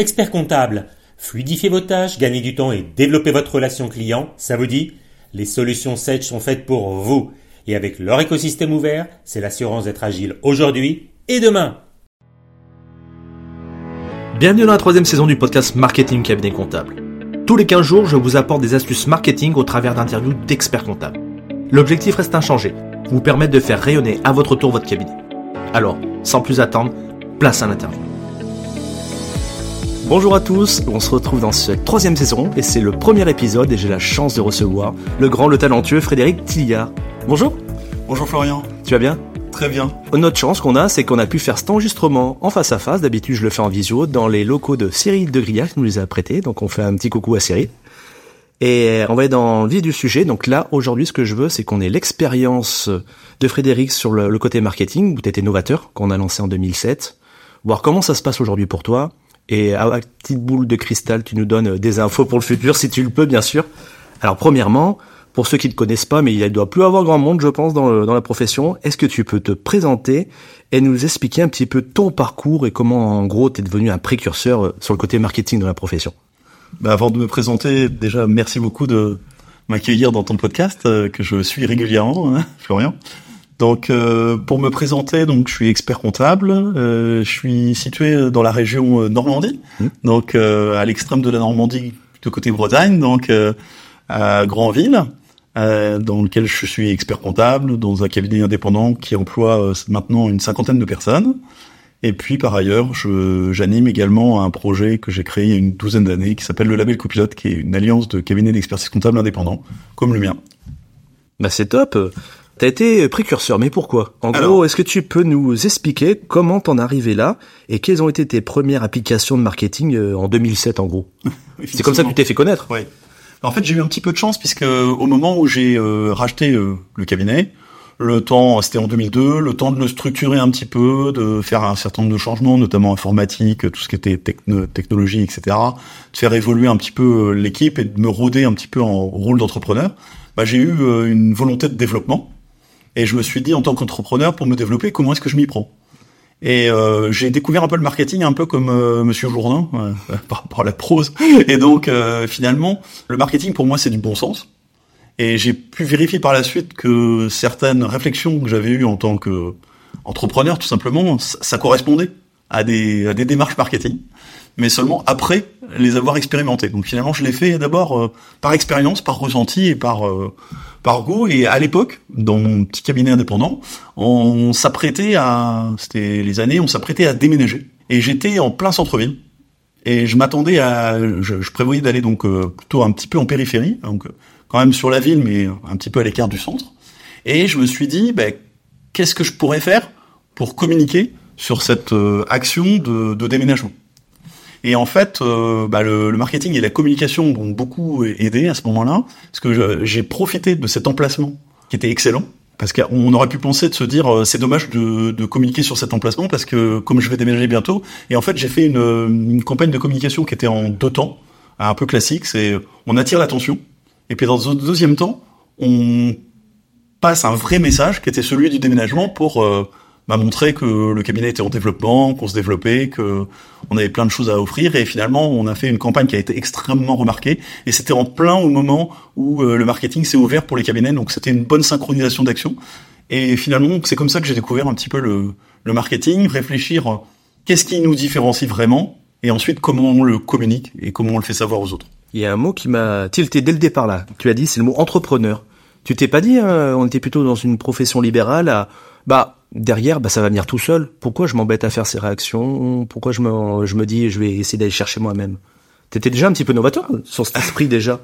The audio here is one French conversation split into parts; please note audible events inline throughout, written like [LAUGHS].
Expert comptable, fluidifiez vos tâches, gagnez du temps et développez votre relation client, ça vous dit? Les solutions Sage sont faites pour vous. Et avec leur écosystème ouvert, c'est l'assurance d'être agile aujourd'hui et demain. Bienvenue dans la troisième saison du podcast Marketing Cabinet Comptable. Tous les 15 jours, je vous apporte des astuces marketing au travers d'interviews d'experts comptables. L'objectif reste inchangé, vous permettre de faire rayonner à votre tour votre cabinet. Alors, sans plus attendre, place à l'interview. Bonjour à tous, on se retrouve dans cette troisième saison et c'est le premier épisode et j'ai la chance de recevoir le grand, le talentueux Frédéric Tilliard. Bonjour Bonjour Florian. Tu vas bien? Très bien. Notre chance qu'on a, c'est qu'on a pu faire cet enregistrement en face à face. D'habitude, je le fais en visio dans les locaux de Cyril de Grillac qui nous les a prêtés. Donc, on fait un petit coucou à Cyril. Et on va aller dans le vif du sujet. Donc là, aujourd'hui, ce que je veux, c'est qu'on ait l'expérience de Frédéric sur le, côté marketing, où tu étais novateur, qu'on a lancé en 2007. Voir comment ça se passe aujourd'hui pour toi, et à la petite boule de cristal, tu nous donnes des infos pour le futur, si tu le peux, bien sûr. Alors, premièrement, pour ceux qui ne te connaissent pas, mais il ne doit plus avoir grand monde, je pense, dans, dans la profession, est-ce que tu peux te présenter et nous expliquer un petit peu ton parcours et comment, en gros, tu es devenu un précurseur euh, sur le côté marketing de la profession? Bah, Avant de me présenter, déjà, merci beaucoup de m'accueillir dans ton podcast, euh, que je suis régulièrement, hein, Florian. Donc, euh, pour me présenter, donc je suis expert comptable. Euh, je suis situé dans la région euh, Normandie, mmh. donc à l'extrême de la Normandie, de côté Bretagne, donc à Grandville, dans lequel je suis expert comptable dans un cabinet indépendant qui emploie maintenant une cinquantaine de personnes. Et puis par ailleurs, j'anime également un projet que j'ai créé il y a une douzaine d'années qui s'appelle le Label Copilote, qui est une alliance de cabinets d'expertise comptable indépendants, comme le mien. Bah c'est top. T'as été précurseur, mais pourquoi? En gros, est-ce que tu peux nous expliquer comment t'en arrivé là et quelles ont été tes premières applications de marketing euh, en 2007 en gros? [LAUGHS] C'est comme ça que tu t'es fait connaître. Oui. En fait, j'ai eu un petit peu de chance puisque au moment où j'ai euh, racheté euh, le cabinet, le temps, c'était en 2002, le temps de le structurer un petit peu, de faire un certain nombre de changements, notamment informatique, tout ce qui était technologie, etc., de faire évoluer un petit peu l'équipe et de me rôder un petit peu en rôle d'entrepreneur, bah, j'ai eu une volonté de développement et je me suis dit, en tant qu'entrepreneur, pour me développer, comment est-ce que je m'y prends? Et euh, j'ai découvert un peu le marketing un peu comme euh, Monsieur Jourdain euh, [LAUGHS] par rapport à la prose. Et donc euh, finalement, le marketing pour moi c'est du bon sens. Et j'ai pu vérifier par la suite que certaines réflexions que j'avais eues en tant que entrepreneur, tout simplement, ça correspondait à des, à des démarches marketing, mais seulement après les avoir expérimentées. Donc finalement, je l'ai fait d'abord par expérience, par ressenti et par par goût. Et à l'époque, dans mon petit cabinet indépendant, on s'apprêtait à, c'était les années, on s'apprêtait à déménager. Et j'étais en plein centre-ville. Et je m'attendais à, je, prévoyais d'aller donc euh, plutôt un petit peu en périphérie, donc euh, quand même sur la ville, mais un petit peu à l'écart du centre. Et je me suis dit, ben, qu'est-ce que je pourrais faire pour communiquer sur cette euh, action de, de déménagement et en fait, euh, bah, le, le, marketing et la communication m'ont beaucoup aidé à ce moment-là, parce que j'ai profité de cet emplacement qui était excellent. Parce qu'on aurait pu penser de se dire euh, c'est dommage de, de, communiquer sur cet emplacement parce que comme je vais déménager bientôt et en fait j'ai fait une, une, campagne de communication qui était en deux temps un peu classique c'est on attire l'attention et puis dans un deuxième temps on passe un vrai message qui était celui du déménagement pour euh, m'a montré que le cabinet était en développement, qu'on se développait, que on avait plein de choses à offrir et finalement on a fait une campagne qui a été extrêmement remarquée et c'était en plein au moment où euh, le marketing s'est ouvert pour les cabinets donc c'était une bonne synchronisation d'action et finalement c'est comme ça que j'ai découvert un petit peu le, le marketing, réfléchir euh, qu'est-ce qui nous différencie vraiment et ensuite comment on le communique et comment on le fait savoir aux autres. Il y a un mot qui m'a tilté dès le départ là. Tu as dit c'est le mot entrepreneur. Tu t'es pas dit hein, on était plutôt dans une profession libérale à bah derrière, bah, ça va venir tout seul. Pourquoi je m'embête à faire ces réactions? Pourquoi je me, je me dis, je vais essayer d'aller chercher moi-même? T'étais déjà un petit peu novateur sur cet esprit [LAUGHS] déjà.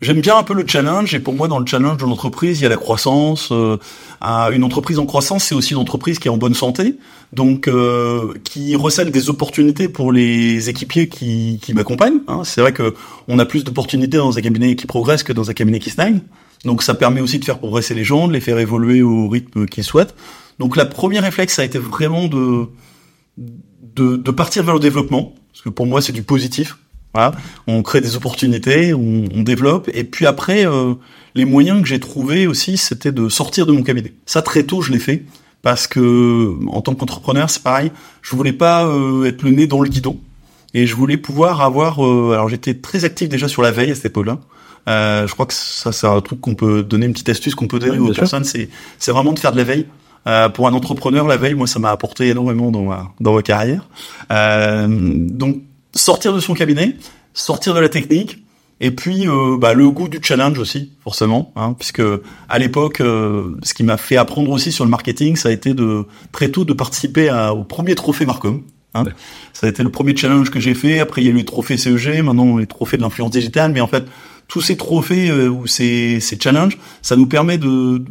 J'aime bien un peu le challenge et pour moi dans le challenge de l'entreprise il y a la croissance. Euh, une entreprise en croissance c'est aussi une entreprise qui est en bonne santé, donc euh, qui recèle des opportunités pour les équipiers qui, qui m'accompagnent. Hein. C'est vrai que on a plus d'opportunités dans un cabinet qui progresse que dans un cabinet qui stagne. Donc ça permet aussi de faire progresser les gens, de les faire évoluer au rythme qu'ils souhaitent. Donc la première réflexe, ça a été vraiment de, de, de partir vers le développement, parce que pour moi c'est du positif. Voilà. On crée des opportunités, on, on développe, et puis après, euh, les moyens que j'ai trouvés aussi, c'était de sortir de mon cabinet. Ça très tôt, je l'ai fait, parce que en tant qu'entrepreneur, c'est pareil, je voulais pas euh, être le nez dans le guidon. et je voulais pouvoir avoir. alors j'étais très actif déjà sur la veille à cette époque-là. Euh, je crois que ça, c'est un truc qu'on peut donner une petite astuce qu'on peut donner aux personnes. C'est, c'est vraiment de faire de la veille. Euh, pour un entrepreneur, la veille, moi, ça m'a apporté énormément dans ma dans ma carrière. Euh, donc, sortir de son cabinet, sortir de la technique, et puis euh, bah, le goût du challenge aussi, forcément, hein, puisque à l'époque, euh, ce qui m'a fait apprendre aussi sur le marketing, ça a été de très tôt de participer à, au premier trophée Marcom. Hein. Ça a été le premier challenge que j'ai fait. Après, il y a eu le trophée CEG, maintenant les trophées de l'influence digitale. Mais en fait, tous ces trophées euh, ou ces, ces challenges, ça nous permet de,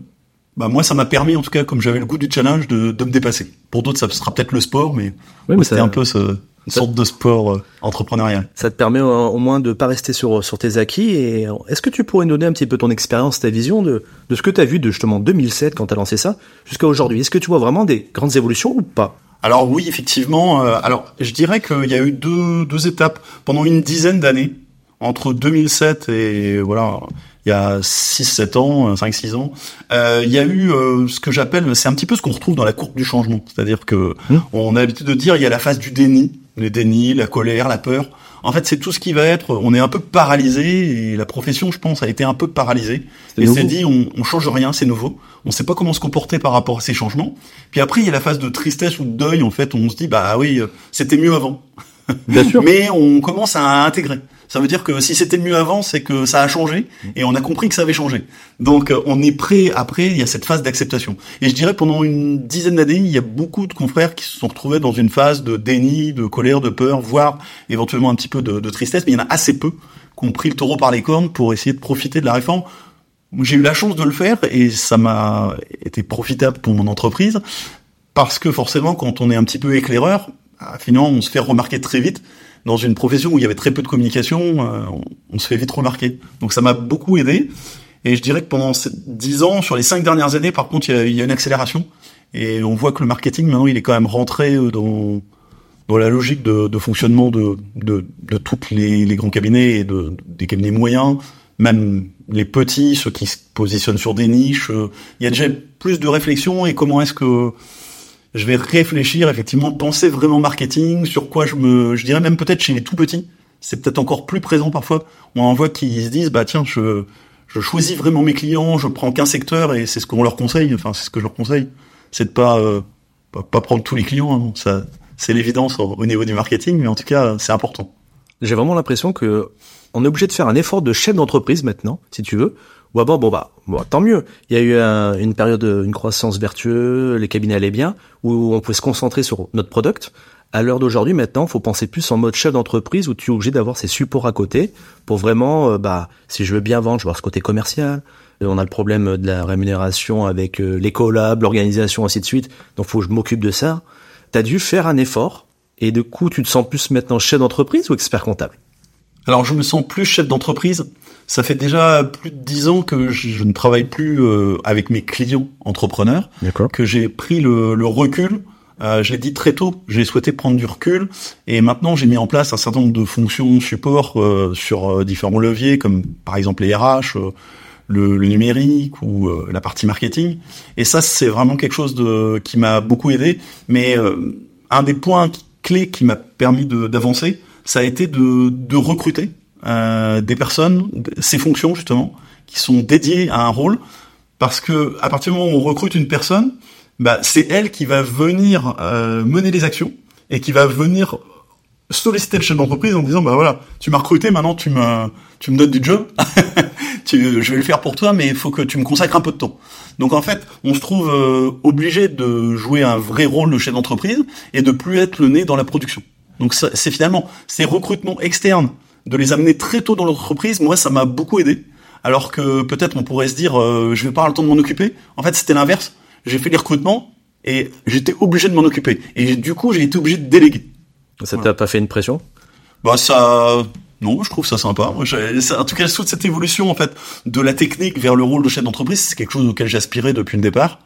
bah moi ça m'a permis en tout cas comme j'avais le goût du challenge de, de me dépasser. Pour d'autres ça sera peut-être le sport mais, oui, mais c'était un peu ce, une sorte de sport euh, entrepreneurial. Ça te permet au, moins de pas rester sur sur tes acquis et est-ce que tu pourrais nous donner un petit peu ton expérience, ta vision de de ce que tu as vu de justement 2007 quand tu as lancé ça jusqu'à aujourd'hui? Est-ce que tu vois vraiment des grandes évolutions ou pas? Alors oui, effectivement. Euh, alors je dirais qu'il y a eu deux, deux étapes pendant une dizaine d'années entre 2007 et voilà, il y a 6-7 ans, 5-6 ans, euh, il y a eu euh, ce que j'appelle, c'est un petit peu ce qu'on retrouve dans la courbe du changement. C'est-à-dire que mmh. on a l'habitude de dire il y a la phase du déni, les dénis, la colère, la peur. En fait, c'est tout ce qui va être. On est un peu paralysé et la profession, je pense, a été un peu paralysée. Et s'est dit, on, on change rien, c'est nouveau. On sait pas comment se comporter par rapport à ces changements. Puis après, il y a la phase de tristesse ou de deuil. En fait, on se dit, bah oui, euh, c'était mieux avant. Bien sûr. [LAUGHS] Mais on commence à intégrer. Ça veut dire que si c'était mieux avant, c'est que ça a changé et on a compris que ça avait changé. Donc euh, on est prêt. Après, il y a cette phase d'acceptation. Et je dirais pendant une dizaine d'années, il y a beaucoup de confrères qui se sont retrouvés dans une phase de déni, de colère, de peur, voire éventuellement un petit peu de, de tristesse. Mais il y en a assez peu qui ont pris le taureau par les cornes pour essayer de profiter de la réforme. J'ai eu la chance de le faire et ça m'a été profitable pour mon entreprise parce que forcément, quand on est un petit peu éclaireur, finalement, on se fait remarquer très vite dans une profession où il y avait très peu de communication, euh, on, se fait vite remarquer. Donc ça m'a beaucoup aidé. Et je dirais que pendant dix ans, sur les cinq dernières années, par contre, il y, a, une accélération. Et on voit que le marketing, maintenant, il est quand même rentré euh, dans, dans la logique de, de fonctionnement de, de, de tous les, les, grands cabinets et de, des cabinets moyens, même les petits, ceux qui se positionnent sur des niches. Euh, il y a déjà plus de réflexion et comment est-ce que je vais réfléchir, effectivement, penser vraiment marketing, sur quoi je me, je dirais même peut-être chez les tout petits, c'est peut-être encore plus présent parfois. On en voit qui se disent, bah tiens, je, je choisis vraiment mes clients, je prends qu'un secteur et c'est ce qu'on leur conseille. Enfin, c'est ce que je leur conseille, c'est de pas, euh, pas, prendre tous les clients. Hein. Ça, c'est l'évidence au niveau du marketing, mais en tout cas, c'est important. J'ai vraiment l'impression que on est obligé de faire un effort de chef d'entreprise maintenant, si tu veux, bon bah, bon, tant mieux. Il y a eu une période, une croissance vertueuse, les cabinets allaient bien, où on pouvait se concentrer sur notre product. À l'heure d'aujourd'hui, maintenant, faut penser plus en mode chef d'entreprise où tu es obligé d'avoir ces supports à côté pour vraiment, euh, bah, si je veux bien vendre, je veux voir ce côté commercial. Euh, on a le problème de la rémunération avec euh, les collabs, l'organisation, ainsi de suite. Donc, faut que je m'occupe de ça. T'as dû faire un effort et de coup, tu te sens plus maintenant chef d'entreprise ou expert comptable? Alors, je me sens plus chef d'entreprise ça fait déjà plus de dix ans que je, ne travaille plus euh, avec mes clients entrepreneurs, que j'ai pris le, le recul. Euh, j'ai dit très tôt, j'ai souhaité prendre du recul, et maintenant j'ai mis en place un certain nombre de fonctions support euh, sur différents leviers, comme par exemple les RH, le, le, numérique ou la partie marketing. Et ça, c'est vraiment quelque chose de, qui m'a beaucoup aidé. Mais un des points clés qui m'a permis d'avancer, ça a été de, de recruter euh, des personnes, ces fonctions justement, qui sont dédiées à un rôle, parce que à partir du moment où on recrute une personne, bah, c'est elle qui va venir euh, mener les actions et qui va venir solliciter le chef d'entreprise en disant bah voilà tu m'as recruté maintenant tu me tu me donnes du job. [LAUGHS] Tu, je vais le faire pour toi mais il faut que tu me consacres un peu de temps. Donc en fait on se trouve euh, obligé de jouer un vrai rôle de chef d'entreprise et de plus être le nez dans la production donc c'est finalement ces recrutements externes de les amener très tôt dans l'entreprise, moi ça m'a beaucoup aidé. Alors que peut-être on pourrait se dire euh, je vais pas avoir le temps de m'en occuper. En fait c'était l'inverse. J'ai fait les recrutements et j'étais obligé de m'en occuper. Et du coup j'ai été obligé de déléguer. Ça t'a pas fait une pression? Bah ça non, je trouve ça sympa. en tout cas, toute cette évolution en fait de la technique vers le rôle de chef d'entreprise, c'est quelque chose auquel j'aspirais depuis le départ.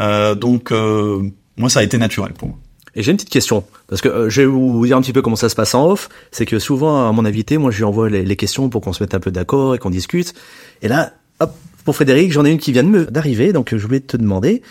Euh, donc, euh, moi, ça a été naturel pour moi. Et j'ai une petite question, parce que euh, je vais vous dire un petit peu comment ça se passe en off. C'est que souvent, à mon invité, moi, je lui envoie les, questions pour qu'on se mette un peu d'accord et qu'on discute. Et là, hop, pour Frédéric, j'en ai une qui vient d'arriver, donc je voulais te demander,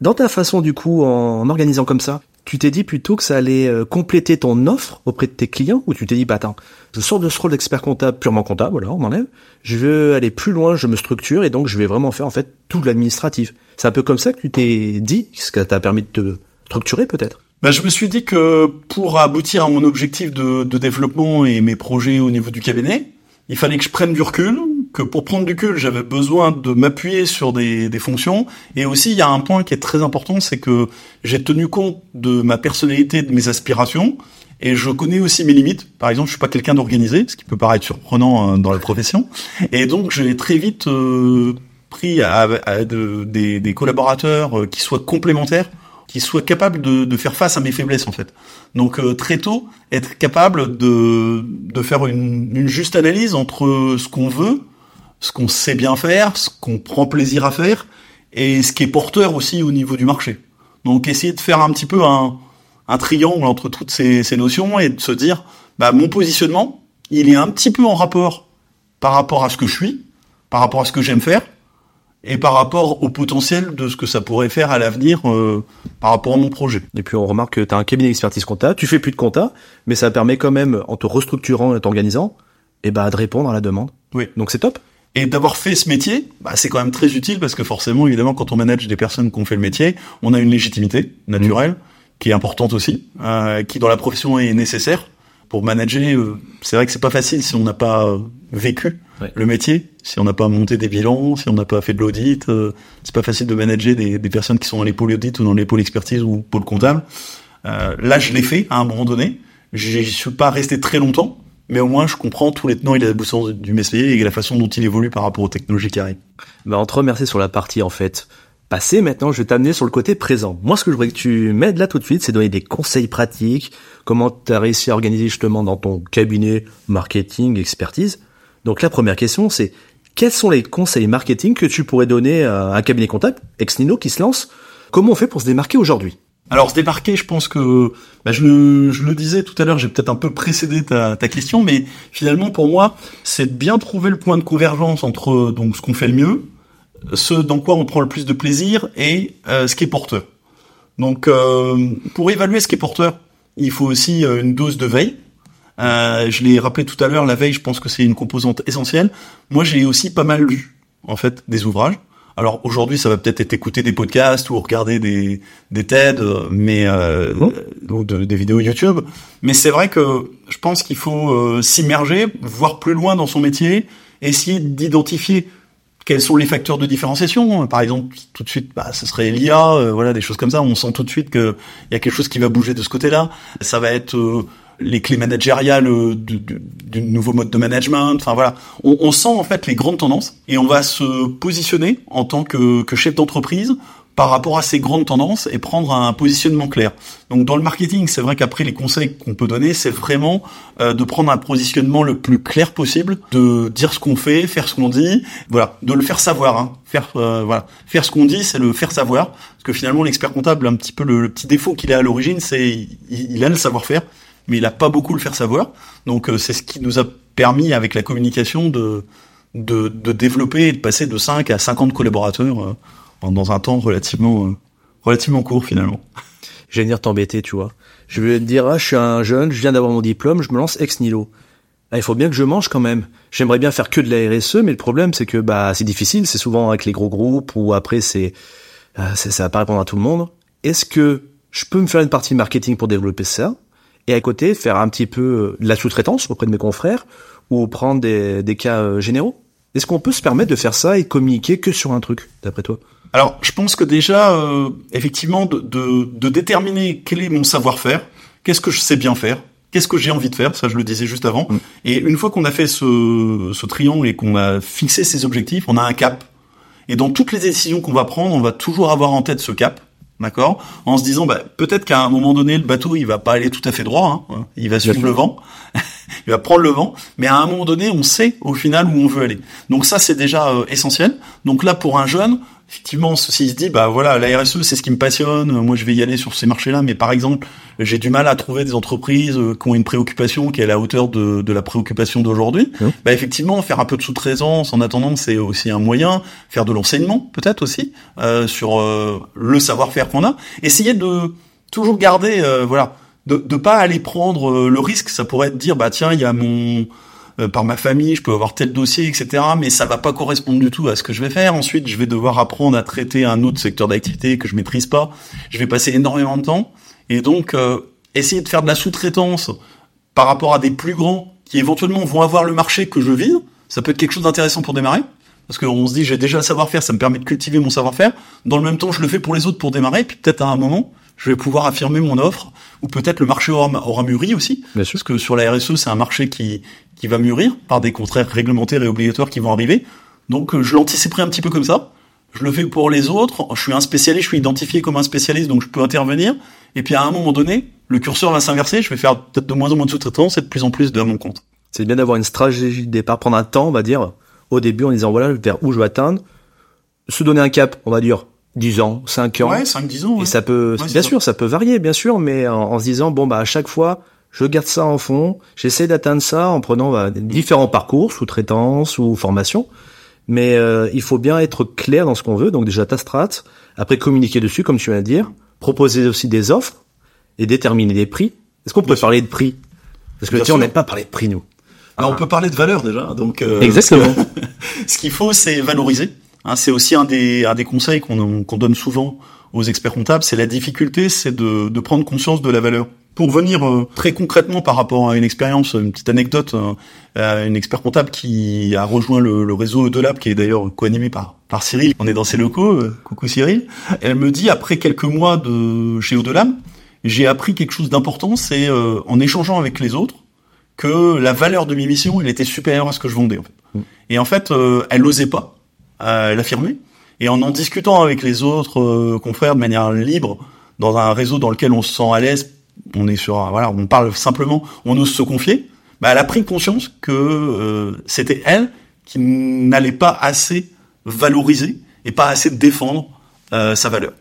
dans ta façon, du coup, en, organisant comme ça, tu t'es dit plutôt que ça allait euh, compléter ton offre auprès de tes clients ou tu t'es dit bah attends, je sors de ce rôle d'expert comptable purement comptable, voilà, on enlève. Je veux aller plus loin, je me structure et donc je vais vraiment faire en fait tout l'administratif. C'est un peu comme ça que tu t'es dit, ce qui t'a permis de te structurer peut-être? Bah, je me suis dit que pour aboutir à mon objectif de, de développement et mes projets au niveau du cabinet, il fallait que je prenne du recul, que pour prendre du recul, j'avais besoin de m'appuyer sur des, des, fonctions. Et aussi, il y a un point qui est très important, c'est que j'ai tenu compte de ma personnalité, de mes aspirations, et je connais aussi mes limites. Par exemple, je suis pas quelqu'un d'organisé, ce qui peut paraître surprenant euh, dans la profession. Et donc, j'ai très vite euh, pris à, à de, des, des, collaborateurs euh, qui soient complémentaires qui soient capables de, de, faire face à mes faiblesses en fait. Donc euh, très tôt, être capable de, de faire une, une juste analyse entre ce qu'on veut, ce qu'on sait bien faire, ce qu'on prend plaisir à faire, et ce qui est porteur aussi au niveau du marché. Donc essayer de faire un petit peu un, un triangle entre toutes ces, ces, notions et de se dire, bah, mon positionnement, il est un petit peu en rapport par rapport à ce que je suis, par rapport à ce que j'aime faire, et par rapport au potentiel de ce que ça pourrait faire à l'avenir euh, par rapport à mon projet. Et puis on remarque que tu as un cabinet d'expertise compta, tu fais plus de compta, mais ça permet quand même, en te restructurant et t'organisant, et bah, de répondre à la demande. Oui. Donc c'est top. Et d'avoir fait ce métier, bah, c'est quand même très utile parce que forcément, évidemment, quand on manage des personnes qui ont fait le métier, on a une légitimité naturelle mmh. qui est importante aussi, euh, qui dans la profession est nécessaire pour manager. Euh, c'est vrai que c'est pas facile si on n'a pas euh, vécu ouais. le métier, si on n'a pas monté des bilans, si on n'a pas fait de l'audit. Euh, c'est pas facile de manager des, des, personnes qui sont dans les pôles audit ou dans les pôles expertise ou pôle comptable. là, je l'ai fait à un moment donné. Je suis pas resté très longtemps mais au moins je comprends tous les tenants et les aboutissants du métier et la façon dont il évolue par rapport aux technologies qui arrivent. Bah, on te remercie sur la partie en fait passé, maintenant je vais t'amener sur le côté présent. Moi ce que je voudrais que tu m'aides là tout de suite, c'est donner des conseils pratiques, comment tu as réussi à organiser justement dans ton cabinet marketing, expertise. Donc la première question c'est quels sont les conseils marketing que tu pourrais donner à un cabinet comptable, ex Nino qui se lance? Comment on fait pour se démarquer aujourd'hui? Alors se démarquer, je pense que bah, je, le disais tout à l'heure, j'ai peut-être un peu précédé ta, ta, question, mais finalement pour moi, c'est de bien trouver le point de convergence entre donc ce qu'on fait le mieux, ce dans quoi on prend le plus de plaisir et euh, ce qui est porteur. Donc euh, pour évaluer ce qui est porteur, il faut aussi euh, une dose de veille. Euh, je l'ai rappelé tout à l'heure, la veille, je pense que c'est une composante essentielle. Moi, j'ai aussi pas mal lu en fait des ouvrages. Alors aujourd'hui, ça va peut-être être écouter des podcasts ou regarder des des TED, mais euh, Oh. ou de- des vidéos YouTube. Mais c'est vrai que je pense qu'il faut euh, s'immerger, voir plus loin dans son métier, essayer d'identifier quels sont les facteurs de différenciation. Par exemple, tout de suite, bah, ce serait l'IA, euh, voilà, des choses comme ça. On sent tout de suite qu'il y a quelque chose qui va bouger de ce côté-là. Ça va être euh, les clés managériales euh, du, du, du nouveau mode de management. Enfin voilà, on, on sent en fait les grandes tendances et on va se positionner en tant que, que chef d'entreprise par rapport à ces grandes tendances et prendre un positionnement clair. Donc dans le marketing, c'est vrai qu'après les conseils qu'on peut donner, c'est vraiment euh, de prendre un positionnement le plus clair possible, de dire ce qu'on fait, faire ce qu'on dit, voilà, de le faire savoir. Hein. Faire euh, voilà, faire ce qu'on dit, c'est le faire savoir, parce que finalement l'expert comptable, un petit peu le, le petit défaut qu'il a à l'origine, c'est il, il a le savoir-faire, mais il a pas beaucoup le faire savoir. Donc euh, c'est ce qui nous a permis avec la communication de de, de développer et de passer de 5 à 50 collaborateurs euh, dans un temps relativement, euh, relativement court finalement. Je vais venir t'embêter, tu vois. Je vais te dire, ah, je suis un jeune, je viens d'avoir mon diplôme, je me lance ex nihilo. Ah, il faut bien que je mange quand même. J'aimerais bien faire que de la RSE, mais le problème c'est que bah c'est difficile, c'est souvent avec les gros groupes ou après c'est c'est- ça va pas répondre à tout le monde. Est-ce que je peux me faire une partie marketing pour développer ça? Et à côté faire un petit peu euh, de la sous-traitance auprès de mes confrères ou prendre des, des cas euh, généraux Est-ce qu'on peut se permettre de faire ça et communiquer que sur un truc, d'après toi? Alors, je pense que déjà, euh, effectivement, de, de, de déterminer quel est mon savoir-faire, qu'est-ce que je sais bien faire, qu'est-ce que j'ai envie de faire, ça je le disais juste avant. Mm. Et une fois qu'on a fait ce, ce triangle et qu'on a fixé ses objectifs, on a un cap. Et dans toutes les décisions qu'on va prendre, on va toujours avoir en tête ce cap. D'accord En se disant, bah, peut-être qu'à un moment donné, le bateau, il va pas aller tout à fait droit, hein, il va suivre le vent, [LAUGHS] il va prendre le vent, mais à un moment donné, on sait au final où on veut aller. Donc ça, c'est déjà euh, essentiel. Donc là, pour un jeune, effectivement, s'il se dit, bah voilà, la RSE, c'est ce qui me passionne, moi je vais y aller sur ces marchés-là, mais par exemple, j'ai du mal à trouver des entreprises euh, qui ont une préoccupation qui est à la hauteur de, de la préoccupation d'aujourd'hui. Mhm. Bah effectivement, faire un peu de sous-traitance en attendant, c'est aussi un moyen. Faire de l'enseignement, peut-être aussi, euh, sur euh, le savoir-faire qu'on a. Essayer de toujours garder, euh, voilà, de de pas aller prendre euh, le risque. Ça pourrait être dire, bah tiens, il y a mon euh, par ma famille, je peux avoir tel dossier, etc. Mais ça va pas correspondre du tout à ce que je vais faire. Ensuite, je vais devoir apprendre à traiter un autre secteur d'activité que je maîtrise pas. Je vais passer énormément de temps. Et donc, euh, essayer de faire de la sous-traitance par rapport à des plus grands qui éventuellement vont avoir le marché que je vise, ça peut être quelque chose d'intéressant pour démarrer. Parce qu'on se dit, j'ai déjà le savoir-faire, ça me permet de cultiver mon savoir-faire. Dans le même temps, je le fais pour les autres pour démarrer. Puis peut-être à un moment, je vais pouvoir affirmer mon offre. Ou peut-être le marché aura, aura mûri aussi. Bien sûr. Parce que sur la RSE, c'est un marché qui, qui va mûrir par des contrats réglementaires et obligatoires qui vont arriver. Donc euh, je l'anticiperai un petit peu comme ça. Je le fais pour les autres. Je suis un spécialiste, je suis identifié comme un spécialiste, donc je peux intervenir. Et puis à un moment donné, le curseur va s'inverser. Je vais faire peut-être de moins en moins de sous-traitance et de plus en plus de mon compte. C'est bien d'avoir une stratégie de départ, prendre un temps, on va dire, au début en disant voilà vers où je vais atteindre, se donner un cap, on va dire 10 ans, 5 ans. Ouais, 5-10 ans. Et ouais. ça peut, Ouais, bien ça. sûr, ça peut varier, bien sûr, mais en, en se disant bon bah à chaque fois, je garde ça en fond, j'essaie d'atteindre ça en prenant bah, différents parcours, sous-traitance ou formation. Mais euh, il faut bien être clair dans ce qu'on veut, donc déjà ta strat, après communiquer dessus, comme tu viens de dire, proposer aussi des offres et déterminer des prix. Est-ce qu'on peut Bien sûr. parler de prix? Parce que Bien tu sais, on n'aime pas parler de prix nous. Alors, on peut parler de valeur déjà. Donc euh, Exactement. [LAUGHS] ce qu'il faut, c'est valoriser. Hein, c'est aussi un des, un des conseils qu'on qu'on donne souvent aux experts comptables. C'est la difficulté, c'est de, de prendre conscience de la valeur. Pour venir euh, très concrètement par rapport à une expérience, une petite anecdote, euh, une expert comptable qui a rejoint le, le réseau Edelab, qui est d'ailleurs co-animé par, par Cyril. On est dans ses locaux. euh, coucou Cyril. Elle me dit après quelques mois de chez Edelab, j'ai appris quelque chose d'important, c'est euh, en échangeant avec les autres que la valeur de mes missions, elle était supérieure à ce que je vendais. En fait. Et en fait, euh, elle n'osait pas euh, l'affirmer. Et en en discutant avec les autres euh, confrères de manière libre, dans un réseau dans lequel on se sent à l'aise, on est sur, voilà, on parle simplement, on ose se confier. Bah, elle a pris conscience que euh, c'était elle qui n'allait pas assez valoriser et pas assez défendre euh, sa valeur.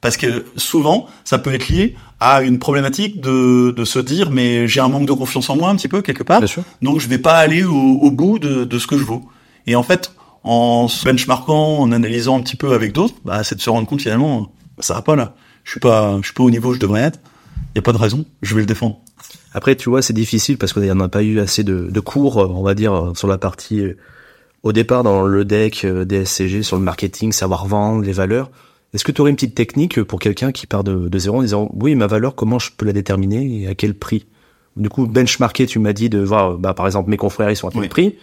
Parce que souvent, ça peut être lié à une problématique de, de se dire, mais j'ai un manque de confiance en moi un petit peu quelque part, Bien sûr. donc je vais pas aller au, au bout de, de ce que je vaux. Et en fait, en se benchmarkant, en analysant un petit peu avec d'autres, bah, c'est de se rendre compte finalement, ça va pas là. Je suis pas, je suis pas au niveau où je devrais être. Y a pas de raison. Je vais le défendre. Après, tu vois, c'est difficile parce qu'on n'a pas eu assez de, de cours, euh, on va dire, euh, sur la partie euh, au départ dans le deck euh, DSCG, sur le marketing, savoir vendre, les valeurs. Est-ce que tu aurais une petite technique pour quelqu'un qui part de, de zéro en disant oui, ma valeur, comment je peux la déterminer et à quel prix? Du coup, benchmarker, tu m'as dit de voir, bah, par exemple, mes confrères, ils sont à tel Oui. prix,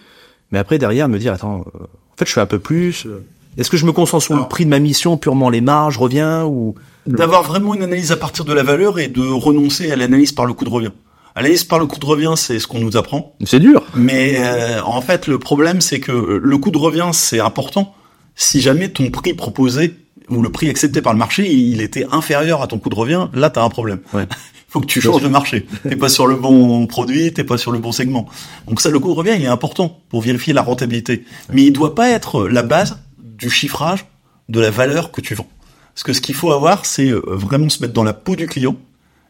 mais après, derrière, me dire, attends, euh, en fait, je fais un peu plus. euh, Est-ce que je me concentre sur le prix de ma mission, purement les marges, reviens ou D'avoir vraiment une analyse à partir de la valeur et de renoncer à l'analyse par le coût de revient. L'analyse par le coût de revient, c'est ce qu'on nous apprend. C'est dur. Mais euh, en fait, le problème, c'est que le coût de revient, c'est important. Si jamais ton prix proposé ou le prix accepté par le marché, il était inférieur à ton coût de revient, là, t'as un problème. Ouais. [LAUGHS] Faut que tu changes de marché. T'es pas sur le bon produit, t'es pas sur le bon segment. Donc ça, le coût de revient, il est important pour vérifier la rentabilité. Mais il doit pas être la base du chiffrage de la valeur que tu vends. Parce que ce qu'il faut avoir, c'est euh, vraiment se mettre dans la peau du client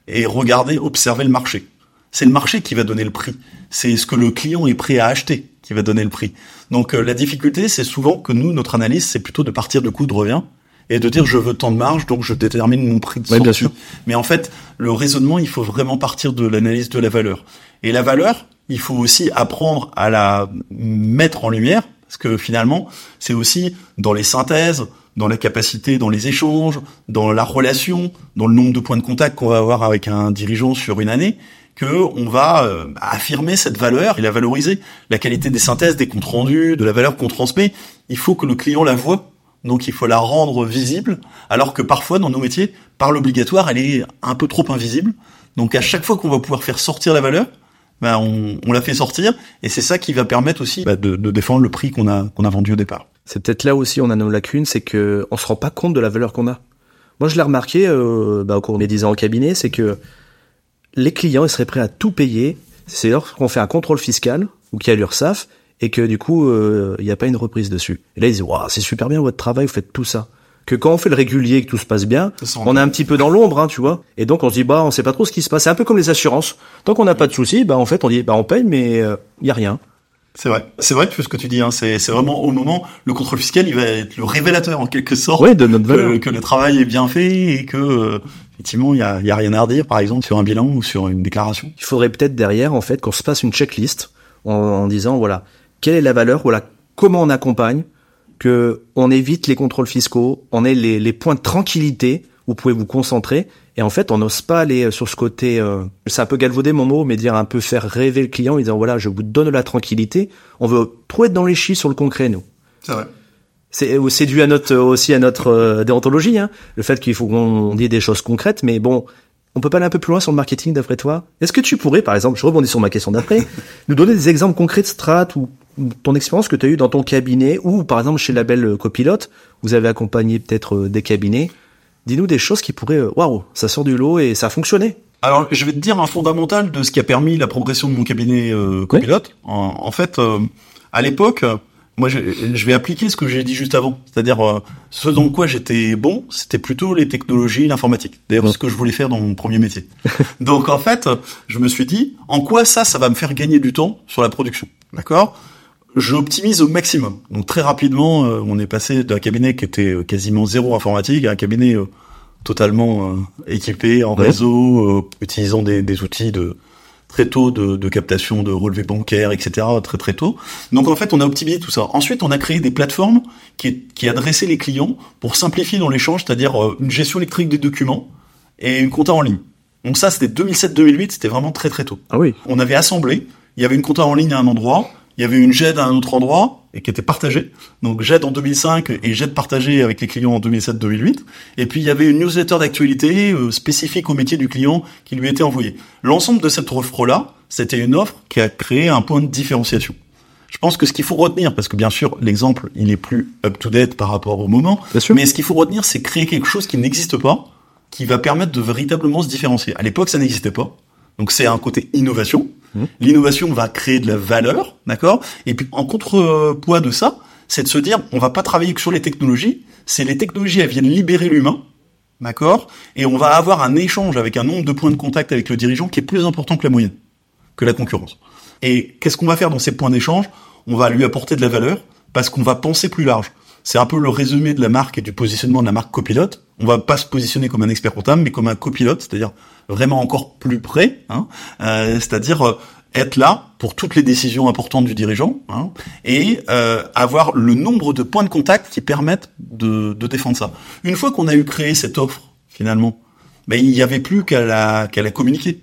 et regarder, observer le marché. C'est le marché qui va donner le prix. C'est ce que le client est prêt à acheter qui va donner le prix. Donc euh, la difficulté, c'est souvent que nous, notre analyse, c'est plutôt de partir de coût de revient et de dire je veux tant de marge, donc je détermine mon prix de Ouais, sortie. bien sûr. Mais en fait, le raisonnement, il faut vraiment partir de l'analyse de la valeur. Et la valeur, il faut aussi apprendre à la mettre en lumière, parce que finalement, c'est aussi dans les synthèses, dans la capacité, dans les échanges, dans la relation, dans le nombre de points de contact qu'on va avoir avec un dirigeant sur une année, que on va euh, affirmer cette valeur et la valoriser. La qualité des synthèses, des comptes rendus, de la valeur qu'on transmet, il faut que le client la voit. Donc il faut la rendre visible, alors que parfois dans nos métiers, par l'obligatoire, elle est un peu trop invisible. Donc à chaque fois qu'on va pouvoir faire sortir la valeur, ben on, on la fait sortir, et c'est ça qui va permettre aussi bah, de, de défendre le prix qu'on a qu'on a vendu au départ. C'est peut-être là aussi on a nos lacunes, c'est que on se rend pas compte de la valeur qu'on a. Moi, je l'ai remarqué euh, bah, au cours de mes 10 ans au cabinet, c'est que les clients ils seraient prêts à tout payer. C'est lorsqu'on fait un contrôle fiscal ou qu'il y a l'URSSAF et que du coup euh, il n'y a pas une reprise dessus. Et là ils disent waouh c'est super bien votre travail, vous faites tout ça. Que quand on fait le régulier et que tout se passe bien, on est un petit peu dans l'ombre, hein, tu vois. Et donc on se dit bah on sait pas trop ce qui se passe. C'est un peu comme les assurances. Tant qu'on n'a pas de soucis, bah en fait on dit bah on paye mais il y a rien. C'est vrai, c'est vrai ce que tu dis, hein, c'est c'est vraiment au moment le contrôle fiscal, il va être le révélateur en quelque sorte Ouais de notre valeur. que, que le travail est bien fait et que euh, effectivement, il y a, y a rien à redire, par exemple, sur un bilan ou sur une déclaration. Il faudrait peut-être derrière, en fait, qu'on se passe une checklist en, en disant, voilà, quelle est la valeur, voilà, comment on accompagne, que on évite les contrôles fiscaux, on ait les, les points de tranquillité où vous pouvez vous concentrer. Et en fait, on n'ose pas aller sur ce côté, euh, c'est un peu galvaudé mon mot, mais dire un peu faire rêver le client en disant voilà, je vous donne la tranquillité. On veut trop être dans les chiffres sur le concret, nous. C'est vrai. C'est c'est dû à notre aussi à notre euh, déontologie, hein, le fait qu'il faut qu'on dise des choses concrètes. Mais bon, on peut pas aller un peu plus loin sur le marketing d'après toi Est-ce que tu pourrais, par exemple, je rebondis sur ma question d'après, [LAUGHS] nous donner des exemples concrets de strat ou ton expérience que tu as eu dans ton cabinet ou par exemple chez Label Copilote, vous avez accompagné peut-être euh, des cabinets. Dis-nous des choses qui pourraient, euh, waouh, ça sort du lot et ça a fonctionné. Alors, je vais te dire un fondamental de ce qui a permis la progression de mon cabinet euh, copilote. En, en, fait, euh, à l'époque, moi, je, je, vais appliquer ce que j'ai dit juste avant. C'est-à-dire, euh, ce dans quoi j'étais bon, c'était plutôt les technologies, l'informatique. D'ailleurs, ce que je voulais faire dans mon premier métier. [LAUGHS] Donc, en fait, je me suis dit, en quoi ça, ça va me faire gagner du temps sur la production? D'accord? J'optimise au maximum. Donc, très rapidement, euh, on est passé d'un cabinet qui était euh, quasiment zéro informatique à un cabinet totalement équipé en réseau, utilisant des, des outils de très tôt de, de, captation de relevés bancaires, etc. très très tôt. Donc en fait, on a optimisé tout ça. Ensuite, on a créé des plateformes qui, qui adressaient les clients pour simplifier dans l'échange, c'est-à-dire euh, une gestion électrique des documents et une compta en ligne. Donc ça, c'était 2007-2008, c'était vraiment très très tôt. Ah oui. On avait assemblé, il y avait une compta en ligne à un endroit, il y avait une GED à un autre endroit et qui était partagée. Donc GED en 2005 et GED partagée avec les clients en 2007-2008. Et puis il y avait une newsletter d'actualité euh, spécifique au métier du client qui lui était envoyée. L'ensemble de cette offre-là, c'était une offre qui a créé un point de différenciation. Je pense que ce qu'il faut retenir, parce que bien sûr l'exemple il est plus up-to-date par rapport au moment, mais ce qu'il faut retenir c'est créer quelque chose qui n'existe pas, qui va permettre de véritablement se différencier. À l'époque ça n'existait pas. Donc c'est un côté innovation. Mmh. L'innovation va créer de la valeur, d'accord? Et puis en contrepoids de ça, c'est de se dire, on va pas travailler que sur les technologies, c'est les technologies, elles viennent libérer l'humain, d'accord? Et on va avoir un échange avec un nombre de points de contact avec le dirigeant qui est plus important que la moyenne, que la concurrence. Et qu'est-ce qu'on va faire dans ces points d'échange? On va lui apporter de la valeur parce qu'on va penser plus large. C'est un peu le résumé de la marque et du positionnement de la marque copilote. On va pas se positionner comme un expert comptable, mais comme un copilote, c'est-à-dire vraiment encore plus près, hein, euh, c'est-à-dire euh, être là pour toutes les décisions importantes du dirigeant hein, et euh, avoir le nombre de points de contact qui permettent de, de défendre ça. Une fois qu'on a eu créé cette offre, finalement, ben, il n'y avait plus qu'à la, qu'à la communiquer.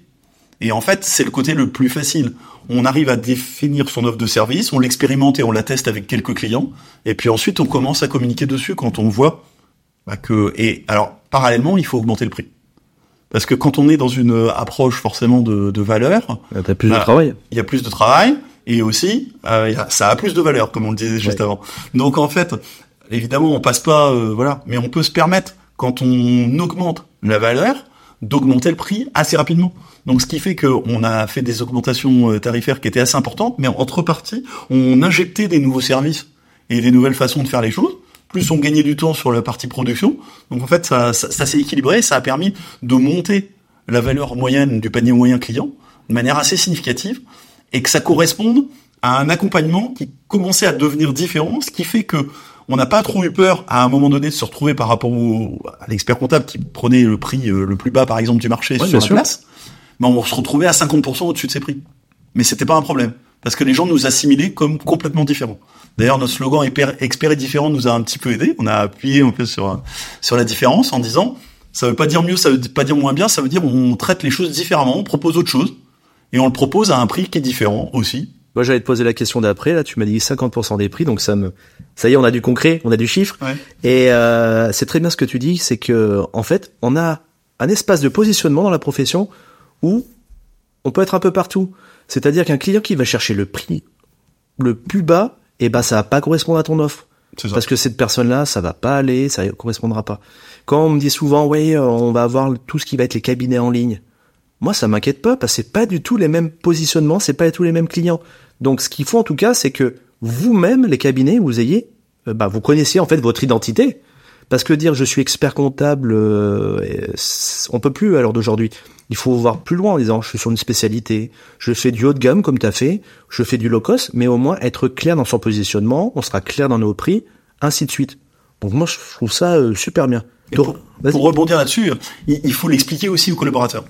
Et en fait, c'est le côté le plus facile. On arrive à définir son offre de service, on l'expérimente et on la teste avec quelques clients, et puis ensuite on commence à communiquer dessus quand on voit bah, que. Et alors, parallèlement, il faut augmenter le prix. Parce que quand on est dans une approche forcément de, de valeur, il y a plus bah, de travail. Il y a plus de travail et aussi euh, ça a plus de valeur, comme on le disait juste ouais. avant. Donc en fait, évidemment, on passe pas, euh, voilà, mais on peut se permettre quand on augmente la valeur d'augmenter le prix assez rapidement. Donc ce qui fait qu'on a fait des augmentations euh, tarifaires qui étaient assez importantes, mais en contrepartie, on injectait des nouveaux services et des nouvelles façons de faire les choses plus on gagnait du temps sur la partie production. Donc en fait, ça, ça, ça s'est équilibré, ça a permis de monter la valeur moyenne du panier moyen client de manière assez significative et que ça corresponde à un accompagnement qui commençait à devenir différent, ce qui fait que on n'a pas trop eu peur à un moment donné de se retrouver par rapport au, à l'expert comptable qui prenait le prix euh, le plus bas par exemple du marché ouais, sur la sûr. place, mais on se retrouvait à 50% au-dessus de ses prix. Mais c'était pas un problème parce que les gens nous assimilaient comme complètement différents. D'ailleurs, notre slogan expert et différent nous a un petit peu aidé. On a appuyé un peu sur sur la différence en disant ça veut pas dire mieux, ça veut pas dire moins bien, ça veut dire on traite les choses différemment, on propose autre chose et on le propose à un prix qui est différent aussi. Moi, j'allais te poser la question d'après. Là, tu m'as dit 50% des prix, donc ça me, ça y est, on a du concret, on a du chiffre. Ouais. Et euh, c'est très bien ce que tu dis, c'est que en fait, on a un espace de positionnement dans la profession où on peut être un peu partout. C'est-à-dire qu'un client qui va chercher le prix le plus bas et eh ben ça va pas correspondre à ton offre. Parce que cette personne-là, ça va pas aller, ça correspondra pas. Quand on me dit souvent, oui, on va avoir tout ce qui va être les cabinets en ligne. Moi, ça m'inquiète pas, parce que c'est pas du tout les mêmes positionnements, c'est pas du tout les mêmes clients. Donc, ce qu'il faut en tout cas, c'est que vous-même, les cabinets, vous ayez, euh, bah, vous connaissiez en fait votre identité. Parce que dire je suis expert comptable, euh, on peut plus à l'heure d'aujourd'hui. Il faut voir plus loin en disant je suis sur une spécialité, je fais du haut de gamme comme tu as fait, je fais du low cost, mais au moins être clair dans son positionnement, on sera clair dans nos prix, ainsi de suite. Donc moi je trouve ça euh, super bien. pour, pour, rebondir là-dessus, il, il faut l'expliquer aussi aux collaborateurs.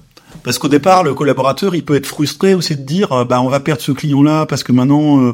Parce qu'au départ, le collaborateur, il peut être frustré aussi de dire, euh, bah on va perdre ce client-là parce que maintenant euh,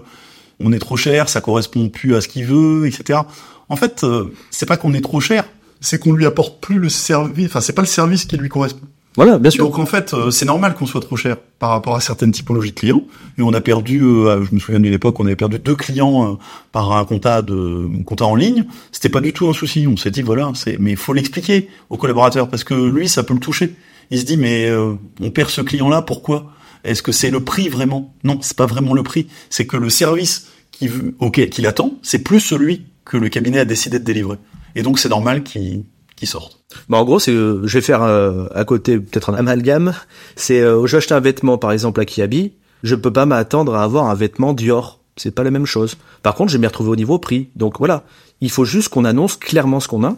on est trop cher, ça correspond plus à ce qu'il veut, etc. En fait, euh, c'est pas qu'on est trop cher, c'est qu'on lui apporte plus le service. Enfin, c'est pas le service qui lui correspond. Voilà, bien sûr. Donc en fait, c'est normal qu'on soit trop cher par rapport à certaines typologies de clients. Et on a perdu, je me souviens d'une époque, on avait perdu deux clients par un compta de un compta en ligne. C'était pas du tout un souci. On s'est dit voilà, c'est mais il faut l'expliquer au collaborateur parce que lui, ça peut le toucher il se dit mais euh, on perd ce client-là, pourquoi? Est-ce que c'est le prix vraiment? Non, c'est pas vraiment le prix. C'est que le service qui ok qu'il attend, c'est plus celui que le cabinet a décidé de délivrer. Et donc c'est normal qu'il qui sorte. Bah en gros, c'est, euh, je vais faire euh, à côté peut-être un amalgame. C'est, je vais acheter un vêtement par exemple à Kiabi, je peux pas m'attendre à avoir un vêtement Dior. C'est pas la même chose. Par contre, je vais m'y retrouver au niveau prix. Donc voilà, il faut juste qu'on annonce clairement ce qu'on a.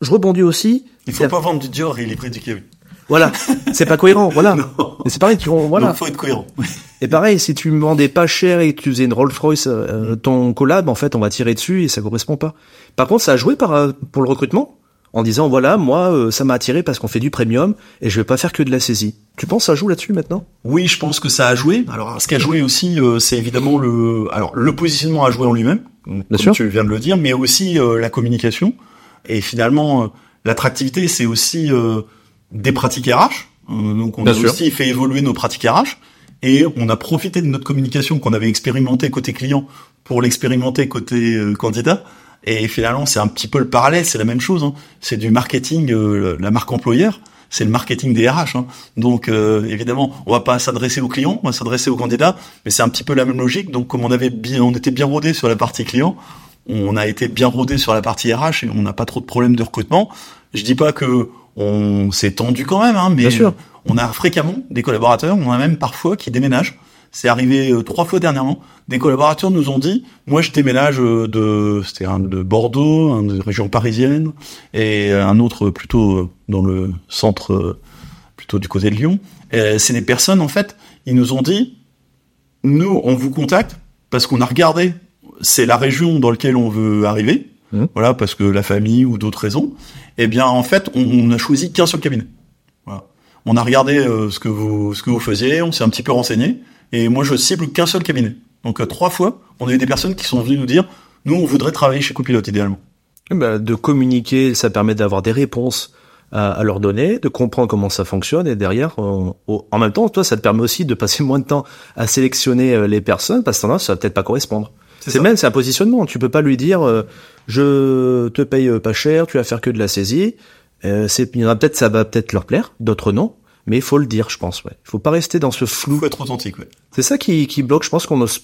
Je rebondis aussi. Il faut pas vendre du Dior et les prix du Kiabi. Voilà, c'est pas cohérent, voilà. [LAUGHS] Mais c'est pareil, tu voilà. faut être cohérent. [LAUGHS] et pareil, si tu me vendais pas cher et que tu faisais une Rolls-Royce euh, ton collab, en fait, on va tirer dessus et ça correspond pas. Par contre, ça a joué par euh, pour le recrutement en disant voilà, moi euh, ça m'a attiré parce qu'on fait du premium et je vais pas faire que de la saisie. Tu penses ça joue là-dessus maintenant? Oui, je pense que ça a joué. Alors ce qui a joué aussi c'est évidemment le alors le positionnement a joué en lui-même, Bien sûr. tu viens de le dire, mais aussi la communication et finalement l'attractivité c'est aussi des pratiques RH. Euh, donc on a aussi fait évoluer nos pratiques RH et on a profité de notre communication qu'on avait expérimenté côté client pour l'expérimenter côté euh, candidat. Et finalement, c'est un petit peu le parallèle, c'est la même chose. Hein. C'est du marketing, euh, la marque employeur, c'est le marketing des RH. Hein. Donc évidemment, on va pas s'adresser aux clients, on va s'adresser aux candidats, mais c'est un petit peu la même logique. Donc comme on avait bien, on était bien rodé sur la partie client, on a été bien rodé sur la partie RH et on n'a pas trop de problèmes de recrutement. Je dis pas que on s'est tendu quand même, hein, mais on a fréquemment des collaborateurs, on a même parfois qui déménagent. C'est arrivé euh, trois fois dernièrement. Des collaborateurs nous ont dit, moi je déménage euh, de, c'était un de Bordeaux, un de région parisienne, et un autre plutôt euh, dans le centre, plutôt du côté de Lyon. C'est des personnes en fait, ils nous ont dit, nous on vous contacte parce qu'on a regardé, c'est la région dans laquelle on veut arriver, mmh. voilà parce que la famille ou d'autres raisons eh bien en fait on, on a choisi qu'un seul cabinet. Voilà. On a regardé euh, ce que vous ce que vous faisiez, on s'est un petit peu renseigné et moi je cible qu'un seul cabinet. Donc euh, trois fois, on a eu des personnes qui sont venues nous dire nous on voudrait travailler chez Copilote idéalement. Bah, de communiquer, ça permet d'avoir des réponses à, leur donner, de comprendre comment ça fonctionne et derrière, en même temps, toi, ça te permet aussi de passer moins de temps à sélectionner euh, les personnes parce que ça va peut-être pas correspondre. C'est même c'est un positionnement. Tu peux pas lui dire euh, je te paye euh, pas cher, tu vas faire que de la saisie. Euh, c'est il y en a peut-être ça va peut-être leur plaire, d'autres non. Mais il faut le dire, je pense. Ouais. Il faut pas rester dans ce flou. Faut être authentique. Ouais. C'est ça qui, qui bloque. Je pense qu'on ose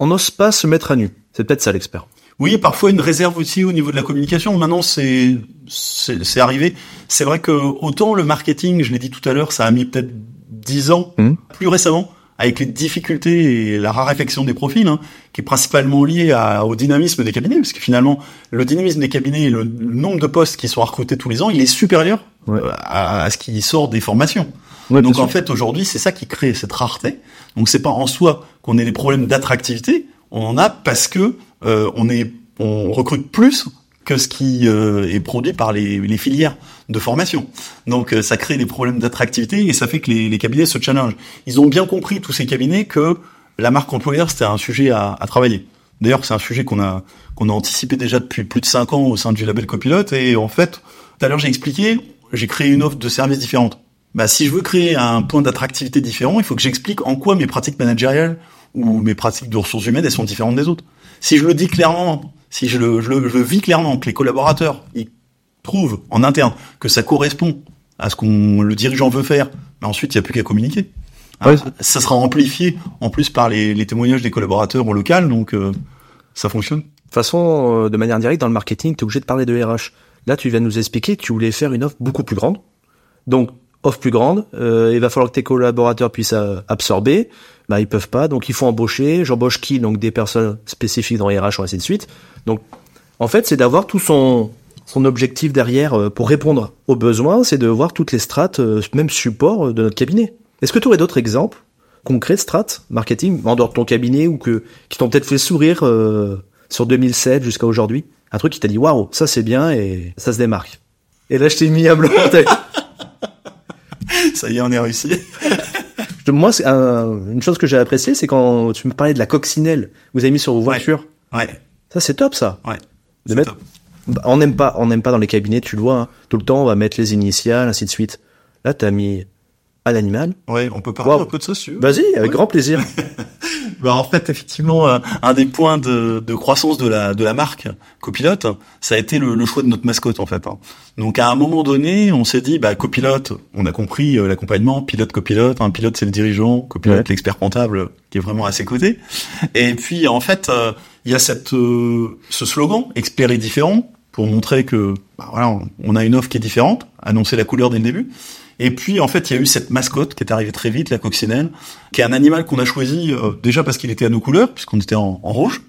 on n'ose pas se mettre à nu. C'est peut-être ça l'expert. Oui, parfois une réserve aussi au niveau de la communication. Maintenant, c'est c'est arrivé. C'est vrai que autant le marketing, je l'ai dit tout à l'heure, ça a mis peut-être dix ans. Mmh. Plus récemment, avec les difficultés et la raréfaction des profils, hein, qui est principalement lié à, au dynamisme des cabinets, parce que finalement, le dynamisme des cabinets et le, nombre de postes qui sont recrutés tous les ans, il est supérieur euh, à, ce qui sort des formations. Donc en fait, aujourd'hui, c'est ça qui crée cette rareté. Donc c'est pas en soi qu'on ait des problèmes d'attractivité, on en a parce que euh, on est on recrute plus que ce qui euh, est produit par les, filières de formation. Donc euh, ça crée des problèmes d'attractivité et ça fait que les, cabinets se challengent. Ils ont bien compris tous ces cabinets que la marque employeur c'était un sujet à, travailler. D'ailleurs c'est un sujet qu'on a qu'on a anticipé déjà depuis plus de cinq ans au sein du label copilote et en fait tout à l'heure j'ai expliqué j'ai créé une offre de services différente. Bah si je veux créer un point d'attractivité différent il faut que j'explique en quoi mes pratiques managériales ou mes pratiques de ressources humaines elles sont différentes des autres. Si je le dis clairement si je le, je le, je vis clairement, que les collaborateurs ils trouvent en interne que ça correspond à ce qu'on le dirigeant veut faire, mais ensuite il n'y a plus qu'à communiquer. Hein, ça sera amplifié en plus par les, les témoignages des collaborateurs au local, donc euh, ça fonctionne. De toute façon, euh, de manière directe, dans le marketing, tu es obligé de parler de RH. Là, tu viens de nous expliquer que tu voulais faire une offre beaucoup plus grande. Donc, offre plus grande, euh, il va falloir que tes collaborateurs puissent absorber bah ils peuvent pas, donc il faut embaucher. J'embauche qui Donc des personnes spécifiques dans RH ou ainsi de suite. Donc en fait, c'est d'avoir tout son son objectif derrière euh, pour répondre aux besoins, c'est de voir toutes les strates, euh, même support euh, de notre cabinet. Est-ce que tu aurais d'autres exemples concrets de strates marketing en dehors de ton cabinet ou que qui t'ont peut-être fait sourire sur 2007 jusqu'à aujourd'hui? Un truc qui t'a dit waouh, ça c'est bien et ça se démarque. Et là, je t'ai mis à blanc. [LAUGHS] [LAUGHS] Ça y est, on est réussi. [LAUGHS] Moi, c'est une chose que j'ai appréciée, c'est quand tu me parlais de la coccinelle. Vous avez mis sur vos voitures. Ouais. Ça, c'est top, ça. Ouais. De mettre. Bah, on n'aime pas, on n'aime pas dans les cabinets, tu le vois. Hein. Tout le temps, on va mettre les initiales, ainsi de suite. Là, t'as mis à l'animal. Ouais, on peut parler un peu de ça, Vas-y, avec grand plaisir. [LAUGHS] bah, en fait, effectivement, euh, un des points de, de, croissance de la de la marque Copilote, ça a été le, le choix de notre mascotte, en fait. Hein. Donc, à un moment donné, on s'est dit, bah, Copilote, on a compris euh, l'accompagnement, pilote, copilote. Un pilote, c'est le dirigeant, copilote, l'expert comptable, qui est vraiment à ses côtés. Et puis, en fait, euh, il y a cette ce slogan, expert et différent, pour montrer que, bah, voilà, on a une offre qui est différente, annoncer la couleur dès le début. Et puis en fait, il y a eu cette mascotte qui est arrivée très vite, la coccinelle, qui est un animal qu'on a choisi euh, déjà parce qu'il était à nos couleurs, puisqu'on était en, rouge.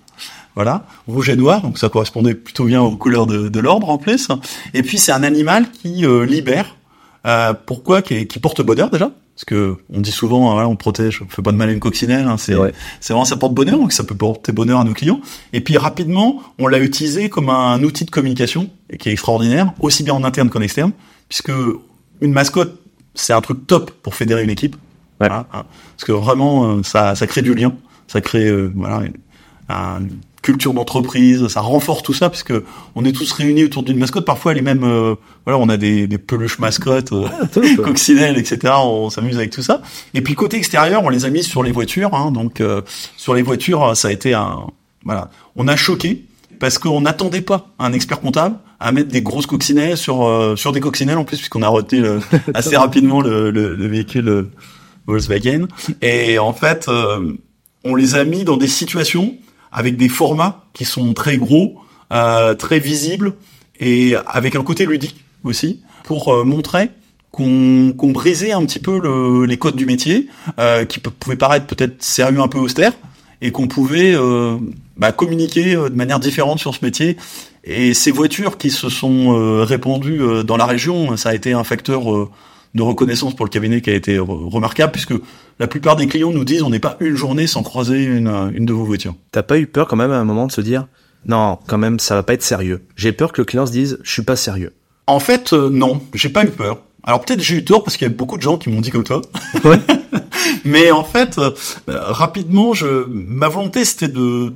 Voilà, rouge et noir, donc ça correspondait plutôt bien aux couleurs de, de l'ordre en plus. Et puis c'est un animal qui euh, libère. Euh, pourquoi qui, qui, porte bonheur déjà Parce que on dit souvent, hein, on protège, on fait pas de mal à une coccinelle. Hein, c'est c'est vraiment ça porte bonheur, donc ça peut porter bonheur à nos clients. Et puis rapidement, on l'a utilisé comme un outil de communication et qui est extraordinaire, aussi bien en interne qu'en externe, puisque une mascotte, c'est un truc top pour fédérer une équipe. Hein, hein. parce que vraiment, euh, ça, ça crée du lien, ça crée euh, voilà une, culture d'entreprise, ça renforce tout ça, parce que on est tous réunis autour d'une mascotte. Parfois, les mêmes, euh, voilà, on a des, des peluches mascottes, ah, coccinelles, etc. On s'amuse avec tout ça. Et puis côté extérieur, on les a mis sur les voitures. Hein, donc sur les voitures, ça a été un, voilà, on a choqué parce qu'on n'attendait pas un expert comptable à mettre des grosses coccinelles sur euh, sur des coccinelles en plus puisqu'on a retenu [LAUGHS] assez rapidement le, le, le véhicule euh, Volkswagen. Et en fait euh, on les a mis dans des situations avec des formats qui sont très gros, très visibles et avec un côté ludique aussi pour montrer qu'on qu'on brisait un petit peu le, les codes du métier qui pouvaient paraître peut-être sérieux un peu austère et qu'on pouvait bah, communiquer euh, de manière différente sur ce métier. Et ces voitures qui se sont euh, répandues euh, dans la région, ça a été un facteur de reconnaissance pour le cabinet qui a été remarquable, puisque la plupart des clients nous disent on n'est pas une journée sans croiser une, une de vos voitures. T'as pas eu peur quand même à un moment de se dire non, quand même, ça va pas être sérieux. J'ai peur que le client se dise je suis pas sérieux. En fait, non, j'ai pas eu peur. Alors peut-être j'ai eu tort parce qu'il y a beaucoup de gens qui m'ont dit comme toi. Ouais. [LAUGHS] Mais en fait, rapidement, je, ma volonté c'était de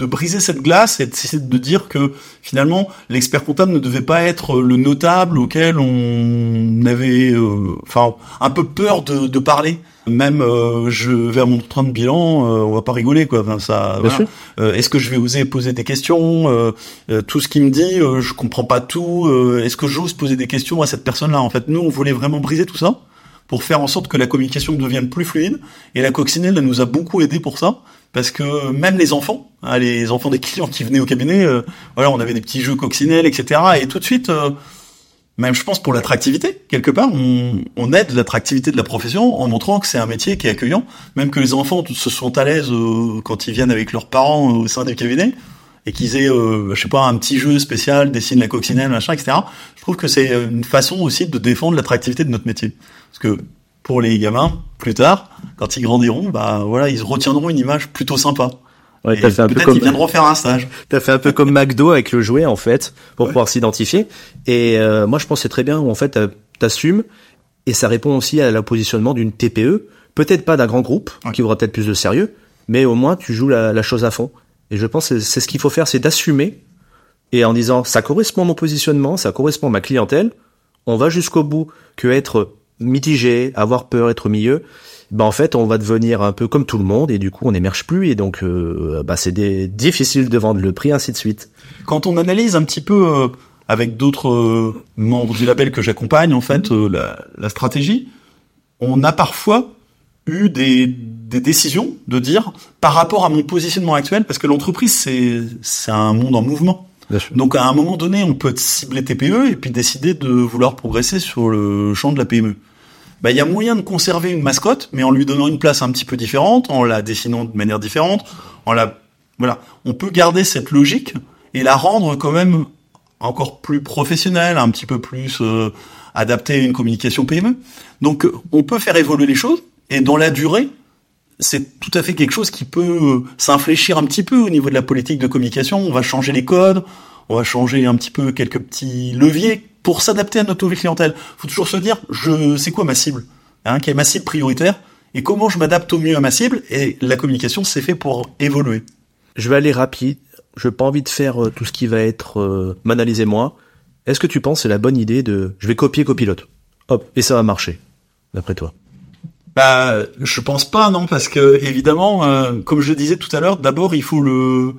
de briser cette glace et de dire que finalement l'expert comptable ne devait pas être le notable auquel on avait euh, enfin un peu peur de, de parler. Même euh, je vais à mon train de bilan euh, on va pas rigoler quoi. Enfin, ça est-ce que je vais oser poser des questions tout ce qu'il me dit je comprends pas tout est-ce que j'ose poser des questions à cette personne là en fait nous on voulait vraiment briser tout ça pour faire en sorte que la communication devienne plus fluide. Et la coccinelle, elle nous a beaucoup aidé pour ça, parce que même les enfants, hein, les enfants des clients qui venaient au cabinet, euh, voilà, on avait des petits jeux coccinelles, etc. Et tout de suite, euh, même je pense pour l'attractivité, quelque part, on, aide l'attractivité de la profession en montrant que c'est un métier qui est accueillant, même que les enfants se sont à l'aise euh, quand ils viennent avec leurs parents au sein des cabinets et qu'ils aient, euh, je sais pas, un petit jeu spécial, dessine la coccinelle, machin, etc. Je trouve que c'est une façon aussi de défendre l'attractivité de notre métier. Parce que pour les gamins, plus tard, quand ils grandiront, bah voilà, ils retiendront une image plutôt sympa. Ouais, t'as fait un peu comme ils viendront faire un stage. [LAUGHS] T'as fait un peu comme McDo avec le jouet en fait pour pouvoir s'identifier. Et euh, moi je pense c'est très bien où en fait t'assumes et ça répond aussi à l'oppositionnement d'une TPE, peut-être pas d'un grand groupe qui aura peut-être plus de sérieux, mais au moins tu joues la, la chose à fond. Et je pense que c'est ce qu'il faut faire, c'est d'assumer. Et en disant ça correspond à mon positionnement, ça correspond à ma clientèle, on va jusqu'au bout que être mitigé, avoir peur, être au milieu, ben en fait on va devenir un peu comme tout le monde et du coup on n'émerge plus. Et donc euh, bah c'est difficile de vendre le prix ainsi de suite. Quand on analyse un petit peu euh, avec d'autres euh, membres du label que j'accompagne en fait la, la, stratégie, on a parfois eu des, des décisions de dire par rapport à mon positionnement actuel, parce que l'entreprise c'est c'est un monde en mouvement. Donc à un moment donné, on peut cibler TPE et puis décider de vouloir progresser sur le champ de la PME. Bah il y a moyen de conserver une mascotte, mais en lui donnant une place un petit peu différente, en la dessinant de manière différente, en la voilà, on peut garder cette logique et la rendre quand même encore plus professionnelle, un petit peu plus euh, adaptée à une communication PME. Donc on peut faire évoluer les choses et dans la durée, c'est tout à fait quelque chose qui peut euh, s'infléchir un petit peu au niveau de la politique de communication. On va changer les codes, on va changer un petit peu quelques petits leviers pour s'adapter à notre nouvelle clientèle. Faut toujours se dire, je, c'est quoi ma cible, hein, quelle est ma cible prioritaire, et comment je m'adapte au mieux à ma cible. Et la communication, c'est fait pour évoluer. Je vais aller rapide. Je n'ai pas envie de faire euh, tout ce qui va être euh, moi. Est-ce que tu penses c'est la bonne idée de je vais copier copilote Hop, et ça va marcher, d'après toi Bah, je pense pas, non, parce que évidemment, euh, comme je disais tout à l'heure, d'abord il faut le,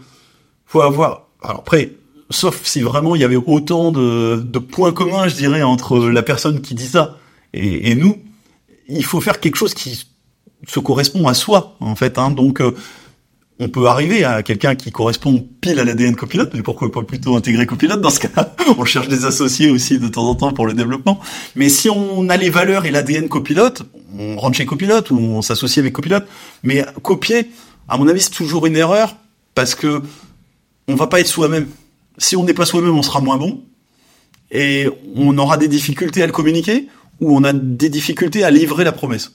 faut avoir. Alors après, sauf si vraiment il y avait autant de, de points communs, je dirais, entre la personne qui dit ça et, et nous, il faut faire quelque chose qui se correspond à soi, en fait. Hein. Donc, euh, on peut arriver à quelqu'un qui correspond pile à l'ADN copilote, mais pourquoi pas plutôt intégrer copilote dans ce cas On cherche des associés aussi de temps en temps pour le développement. Mais si on a les valeurs et l'ADN copilote, on rentre chez copilote ou on s'associe avec copilote. Mais copier, à mon avis, c'est toujours une erreur parce que on va pas être soi-même. Si on n'est pas soi-même, on sera moins bon et on aura des difficultés à le communiquer ou on a des difficultés à livrer la promesse.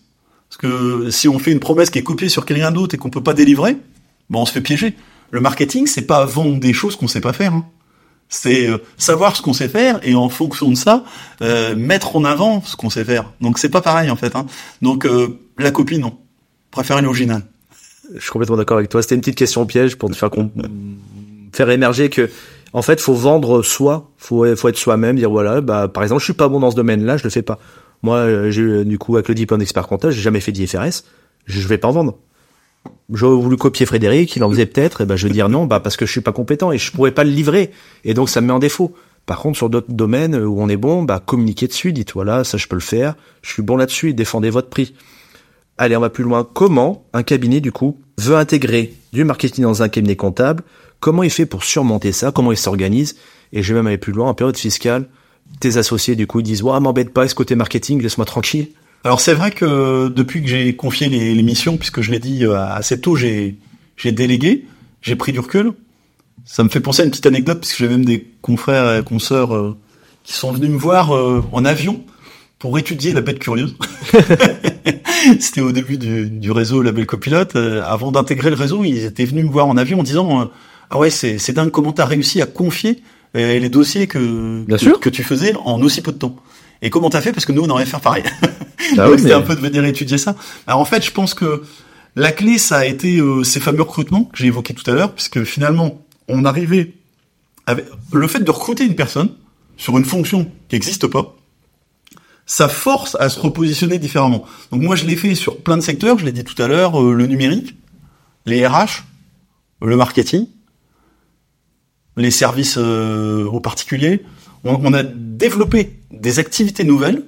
Parce que si on fait une promesse qui est copiée sur quelqu'un d'autre et qu'on peut pas délivrer, bon, on se fait piéger. Le marketing, c'est pas vendre des choses qu'on sait pas faire. Hein. C'est euh, savoir ce qu'on sait faire et en fonction de ça, euh, mettre en avant ce qu'on sait faire. Donc c'est pas pareil en fait. Hein. Donc euh, la copie, non. Préfère l'original. Je suis complètement d'accord avec toi. C'était une petite question piège pour te faire faire émerger que en fait, faut vendre soi, faut faut être soi-même, dire voilà, bah par exemple, je suis pas bon dans ce domaine-là, je le fais pas. Moi, euh, j'ai du coup avec le diplôme d'expert comptable, j'ai jamais fait d'IFRS, je vais pas en vendre. J'aurais voulu copier Frédéric, il en faisait peut-être, et ben je vais dire non, bah parce que je suis pas compétent et je pourrais pas le livrer, et donc ça me met en défaut. Par contre, sur d'autres domaines où on est bon, bah communiquez dessus, dites voilà, ça je peux le faire, je suis bon là-dessus, défendez votre prix. Allez, on va plus loin. Comment un cabinet du coup veut intégrer du marketing dans un cabinet comptable? Comment il fait pour surmonter ça? Comment il s'organise? Et je vais même aller plus loin en période fiscale. Tes associés du coup ils disent ouais m'embête pas ce côté marketing laisse-moi tranquille alors c'est vrai que depuis que j'ai confié les, les, missions puisque je l'ai dit euh, assez tôt j'ai j'ai délégué j'ai pris du recul. Ça me fait penser à une petite anecdote puisque j'ai même des confrères et consoeurs euh, qui sont venus me voir euh, en avion pour étudier la bête curieuse. [LAUGHS] C'était au début du, du réseau Label Copilote. Avant d'intégrer le réseau ils étaient venus me voir en avion en disant ah ouais c'est c'est dingue comment t'as réussi à confier et les dossiers que, que, tu faisais en aussi peu de temps? Et comment t'as fait? Parce que nous, on aurait fait faire pareil. [LAUGHS] Ah c'était un peu de venir étudier ça. Alors en fait, je pense que la clé, ça a été euh, ces fameux recrutements que j'ai évoqués tout à l'heure, puisque finalement, on arrivait avec le fait de recruter une personne sur une fonction qui n'existe pas, ça force à se repositionner différemment. Donc moi, je l'ai fait sur plein de secteurs. Je l'ai dit tout à l'heure, euh, le numérique, les RH, le marketing les services euh, aux particuliers. On, a développé des activités nouvelles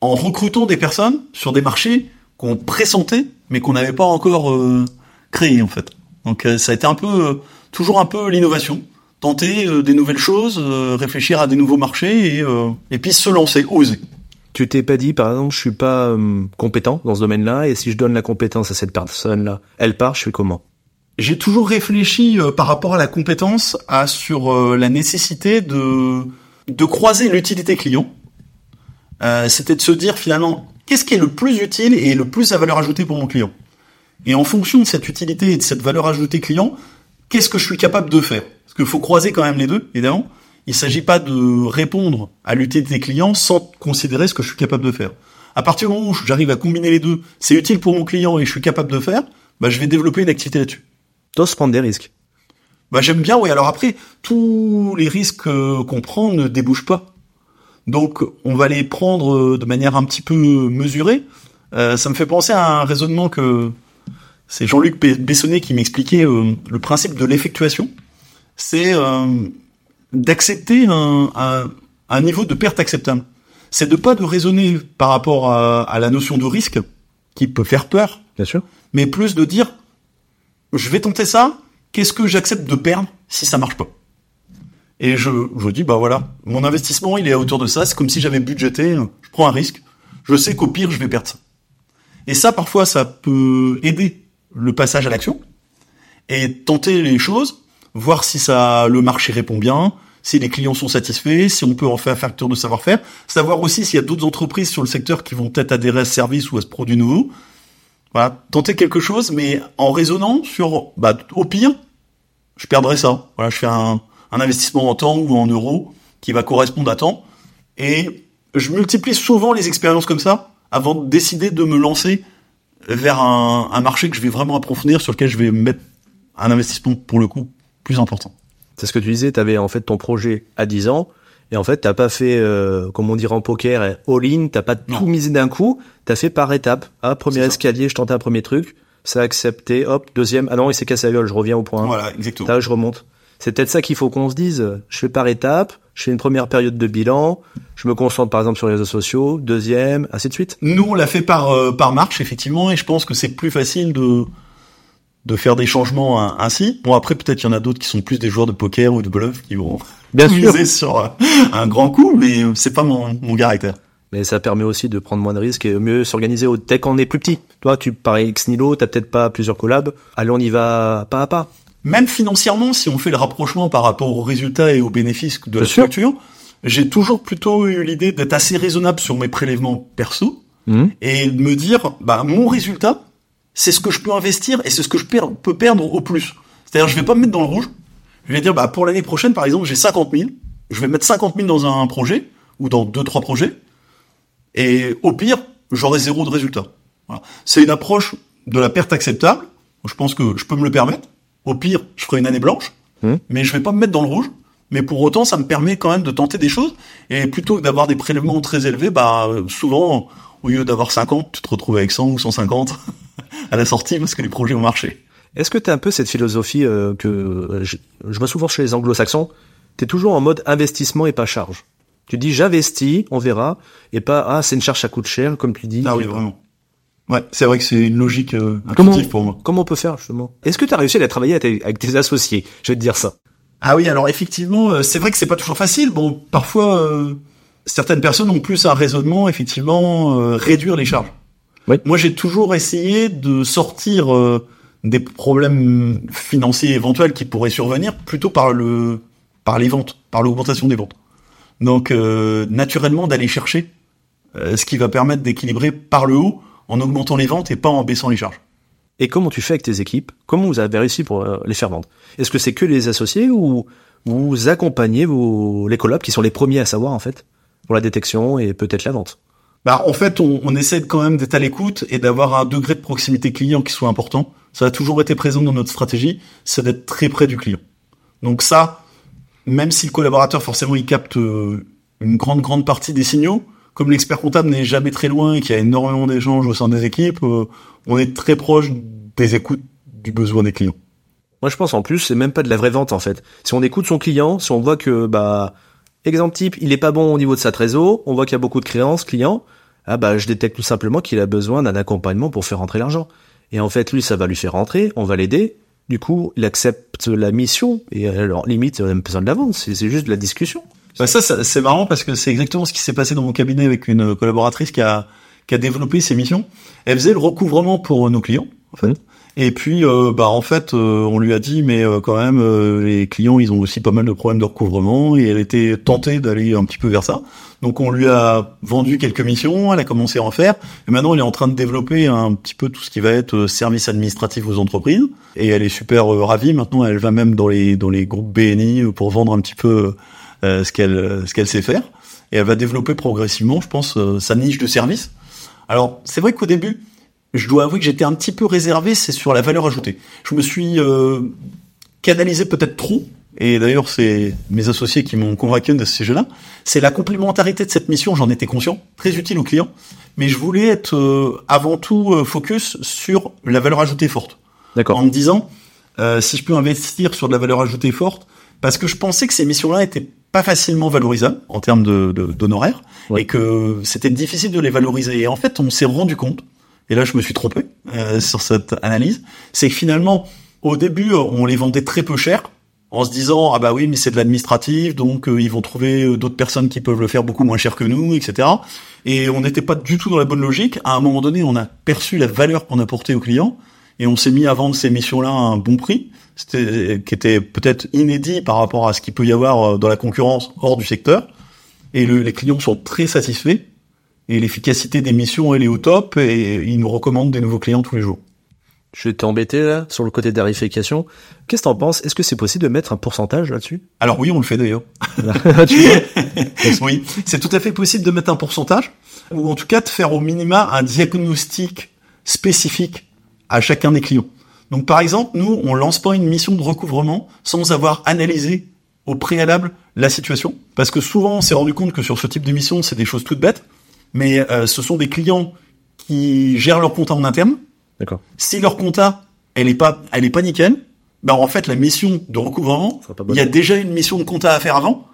en recrutant des personnes sur des marchés qu'on pressentait mais qu'on n'avait pas encore euh, créés en fait. Donc euh, ça a été un peu toujours un peu l'innovation, tenter des nouvelles choses, réfléchir à des nouveaux marchés et, et puis se lancer, oser. Tu t'es pas dit, par exemple, je suis pas compétent dans ce domaine-là, et si je donne la compétence à cette personne-là, elle part, je fais comment? J'ai toujours réfléchi euh, par rapport à la compétence à sur euh, la nécessité de de croiser l'utilité client. Euh, C'était de se dire finalement qu'est-ce qui est le plus utile et le plus à valeur ajoutée pour mon client? Et en fonction de cette utilité et de cette valeur ajoutée client, qu'est-ce que je suis capable de faire? Parce qu'il faut croiser quand même les deux, évidemment. Il s'agit pas de répondre à l'utilité client sans considérer ce que je suis capable de faire. À partir du moment où j'arrive à combiner les deux, c'est utile pour mon client et je suis capable de faire, bah, je vais développer une activité là-dessus se prendre des risques. Bah j'aime bien, oui. Alors après, tous les risques euh, qu'on prend ne débouchent pas. Donc on va les prendre euh, de manière un petit peu mesurée. Euh, ça me fait penser à un raisonnement que c'est Jean-Luc Bessonnet qui m'expliquait le principe de l'effectuation. C'est d'accepter un, un, niveau de perte acceptable. C'est de pas de raisonner par rapport à, à la notion de risque qui peut faire peur. Bien sûr. Mais plus de dire je vais tenter ça, qu'est-ce que j'accepte de perdre si ça marche pas? Et je, je dis, bah voilà, mon investissement, il est à hauteur de ça, c'est comme si j'avais budgété, je prends un risque, je sais qu'au pire, je vais perdre ça. Et ça, parfois, ça peut aider le passage à l'action, et tenter les choses, voir si ça, le marché répond bien, si les clients sont satisfaits, si on peut en faire un facteur de savoir-faire, savoir aussi s'il y a d'autres entreprises sur le secteur qui vont peut-être adhérer à ce service ou à ce produit nouveau, voilà, tenter quelque chose, mais en raisonnant sur, bah, au pire, je perdrai ça. Voilà, je fais un, un investissement en temps ou en euros, qui va correspondre à temps. Et je multiplie souvent les expériences comme ça avant de décider de me lancer vers un, un marché que je vais vraiment approfondir, sur lequel je vais mettre un investissement pour le coup plus important. C'est ce que tu disais, tu avais en fait ton projet à 10 ans, et en fait, t'as pas fait, euh, comme on dirait en poker, all-in, t'as pas tout misé d'un coup, t'as fait par étapes. Ah, premier escalier, je tentais un premier truc, ça a accepté, hop, deuxième, ah non, il s'est cassé la gueule, je reviens au point. Voilà, exactement. Là, je remonte. C'est peut-être ça qu'il faut qu'on se dise. Je fais par étapes, je fais une première période de bilan, je me concentre par exemple sur les réseaux sociaux, deuxième, ainsi de suite. Nous, on l'a fait par euh, par marche effectivement, et je pense que c'est plus facile de de faire des changements ainsi. Bon après peut-être il y en a d'autres qui sont plus des joueurs de poker ou de bluff qui vont Bien sûr. sur euh, un grand coup, mais c'est pas mon, mon caractère. Mais ça permet aussi de prendre moins de risques et mieux s'organiser au tech on est plus petit. Toi, tu parais ex nihilo, t'as peut-être pas plusieurs collabs. Allez, on y va pas à pas. Même financièrement, si on fait le rapprochement par rapport aux résultats et aux bénéfices de la structure, j'ai toujours plutôt eu l'idée d'être assez raisonnable sur mes prélèvements perso mmh. et de me dire, bah, mon résultat, c'est ce que je peux investir et c'est ce que je peux perdre au plus. C'est-à-dire, je vais pas me mettre dans le rouge. Je vais dire, bah, pour l'année prochaine, par exemple, j'ai 50 000. Je vais mettre 50 000 dans un projet ou dans deux, trois projets. Et au pire, j'aurai zéro de résultat. Voilà. C'est une approche de la perte acceptable. Je pense que je peux me le permettre. Au pire, je ferai une année blanche, Mmh. mais je vais pas me mettre dans le rouge. Mais pour autant, ça me permet quand même de tenter des choses. Et plutôt que d'avoir des prélèvements très élevés, bah souvent, au lieu d'avoir 50, tu te retrouves avec 100 ou 150 [LAUGHS] à la sortie parce que les projets ont marché. Est-ce que tu as un peu cette philosophie euh, que euh, je, je vois souvent chez les anglo-saxons Tu es toujours en mode investissement et pas charge. Tu dis j'investis, on verra, et pas ah c'est une charge ça coûte cher comme tu dis. Ah oui, vraiment. Ouais, c'est vrai que c'est une logique euh, Comment, intuitive pour moi. comment on peut faire justement? Est-ce que tu as réussi à travailler avec tes, associés? Je vais te dire ça. Ah oui, alors effectivement, euh, c'est vrai que c'est pas toujours facile. Bon, parfois, euh, certaines personnes ont plus un raisonnement, effectivement, euh, réduire les charges. Oui. Moi, j'ai toujours essayé de sortir euh, des problèmes financiers éventuels qui pourraient survenir plutôt par le par les ventes, par l'augmentation des ventes. Donc, euh, naturellement, d'aller chercher euh, ce qui va permettre d'équilibrer par le haut en augmentant les ventes et pas en baissant les charges. Et comment tu fais avec tes équipes? Comment vous avez réussi pour euh, les faire vendre? Est-ce que c'est que les associés ou vous accompagnez vos, les collabs qui sont les premiers à savoir en fait pour la détection et peut-être la vente? Bah, en fait, on, on essaie quand même d'être à l'écoute et d'avoir un degré de proximité client qui soit important. Ça a toujours été présent dans notre stratégie, c'est d'être très près du client. Donc ça, même si le collaborateur forcément il capte euh, une grande grande partie des signaux, comme l'expert comptable n'est jamais très loin et qu'il y a énormément d'échanges au sein des équipes, euh, on est très proche des écoutes du besoin des clients. Moi, je pense en plus, c'est même pas de la vraie vente en fait. Si on écoute son client, si on voit que bah exemple type, il est pas bon au niveau de sa trésor, on voit qu'il y a beaucoup de créances clients, ah bah je détecte tout simplement qu'il a besoin d'un accompagnement pour faire rentrer l'argent. Et en fait, lui, ça va lui faire rentrer, on va l'aider. Du coup, il accepte la mission et alors limite, il a même besoin de la vente. C'est juste de la discussion. Bah ça, ça, c'est marrant parce que c'est exactement ce qui s'est passé dans mon cabinet avec une collaboratrice qui a qui a développé ses missions. Elle faisait le recouvrement pour nos clients, en fait. Et puis, euh, bah en fait, euh, on lui a dit, mais euh, quand même, les clients, ils ont aussi pas mal de problèmes de recouvrement, et elle était tentée d'aller un petit peu vers ça. Donc, on lui a vendu quelques missions, elle a commencé à en faire, et maintenant, elle est en train de développer un petit peu tout ce qui va être service administratif aux entreprises, et elle est super ravie. Maintenant, elle va même dans les dans les groupes BNI pour vendre un petit peu ce qu'elle ce qu'elle sait faire, et elle va développer progressivement, je pense, euh, sa niche de service. Alors, c'est vrai qu'au début, je dois avouer que j'étais un petit peu réservé, c'est sur la valeur ajoutée. Je me suis euh, canalisé peut-être trop, et d'ailleurs c'est mes associés qui m'ont convaincu de ce sujet-là, c'est la complémentarité de cette mission, j'en étais conscient, très utile aux clients, mais je voulais être euh, avant tout euh, focus sur la valeur ajoutée forte. D'accord. En me disant, euh, si je peux investir sur de la valeur ajoutée forte, parce que je pensais que ces missions-là étaient pas facilement valorisables en termes de de- d'honoraires Ouais. et que c'était difficile de les valoriser. Et en fait, on s'est rendu compte, et là je me suis trompé euh, sur cette analyse, c'est que finalement, au début, on les vendait très peu cher, en se disant ah bah oui mais c'est de l'administratif, donc euh, ils vont trouver euh, d'autres personnes qui peuvent le faire beaucoup moins cher que nous, etc. Et on n'était pas du tout dans la bonne logique. À un moment donné, on a perçu la valeur qu'on apportait aux clients et on s'est mis à vendre ces missions-là à un bon prix, c'était qui était peut-être inédit par rapport à ce qu'il peut y avoir euh, dans la concurrence hors du secteur. Et le- les clients sont très satisfaits et l'efficacité des missions elle est au top et ils nous recommandent des nouveaux clients tous les jours. Je vais t'embêter là sur le côté tarification. Qu'est-ce que t'en penses? Est-ce que c'est possible de mettre un pourcentage là-dessus? Alors oui, on le fait d'ailleurs. [LAUGHS] Oui, c'est tout à fait possible de mettre un pourcentage, ou en tout cas de faire au minima un diagnostic spécifique à chacun des clients. Donc par exemple, nous, on lance pas une mission de recouvrement sans avoir analysé au préalable la situation, parce que souvent on s'est rendu compte que sur ce type de mission, c'est des choses toutes bêtes, mais euh, ce sont des clients qui gèrent leur compta en interne. D'accord. Si leur compta, elle est pas, elle est pas nickel, ben en fait la mission de recouvrement, il y a déjà une mission de compta à faire avant,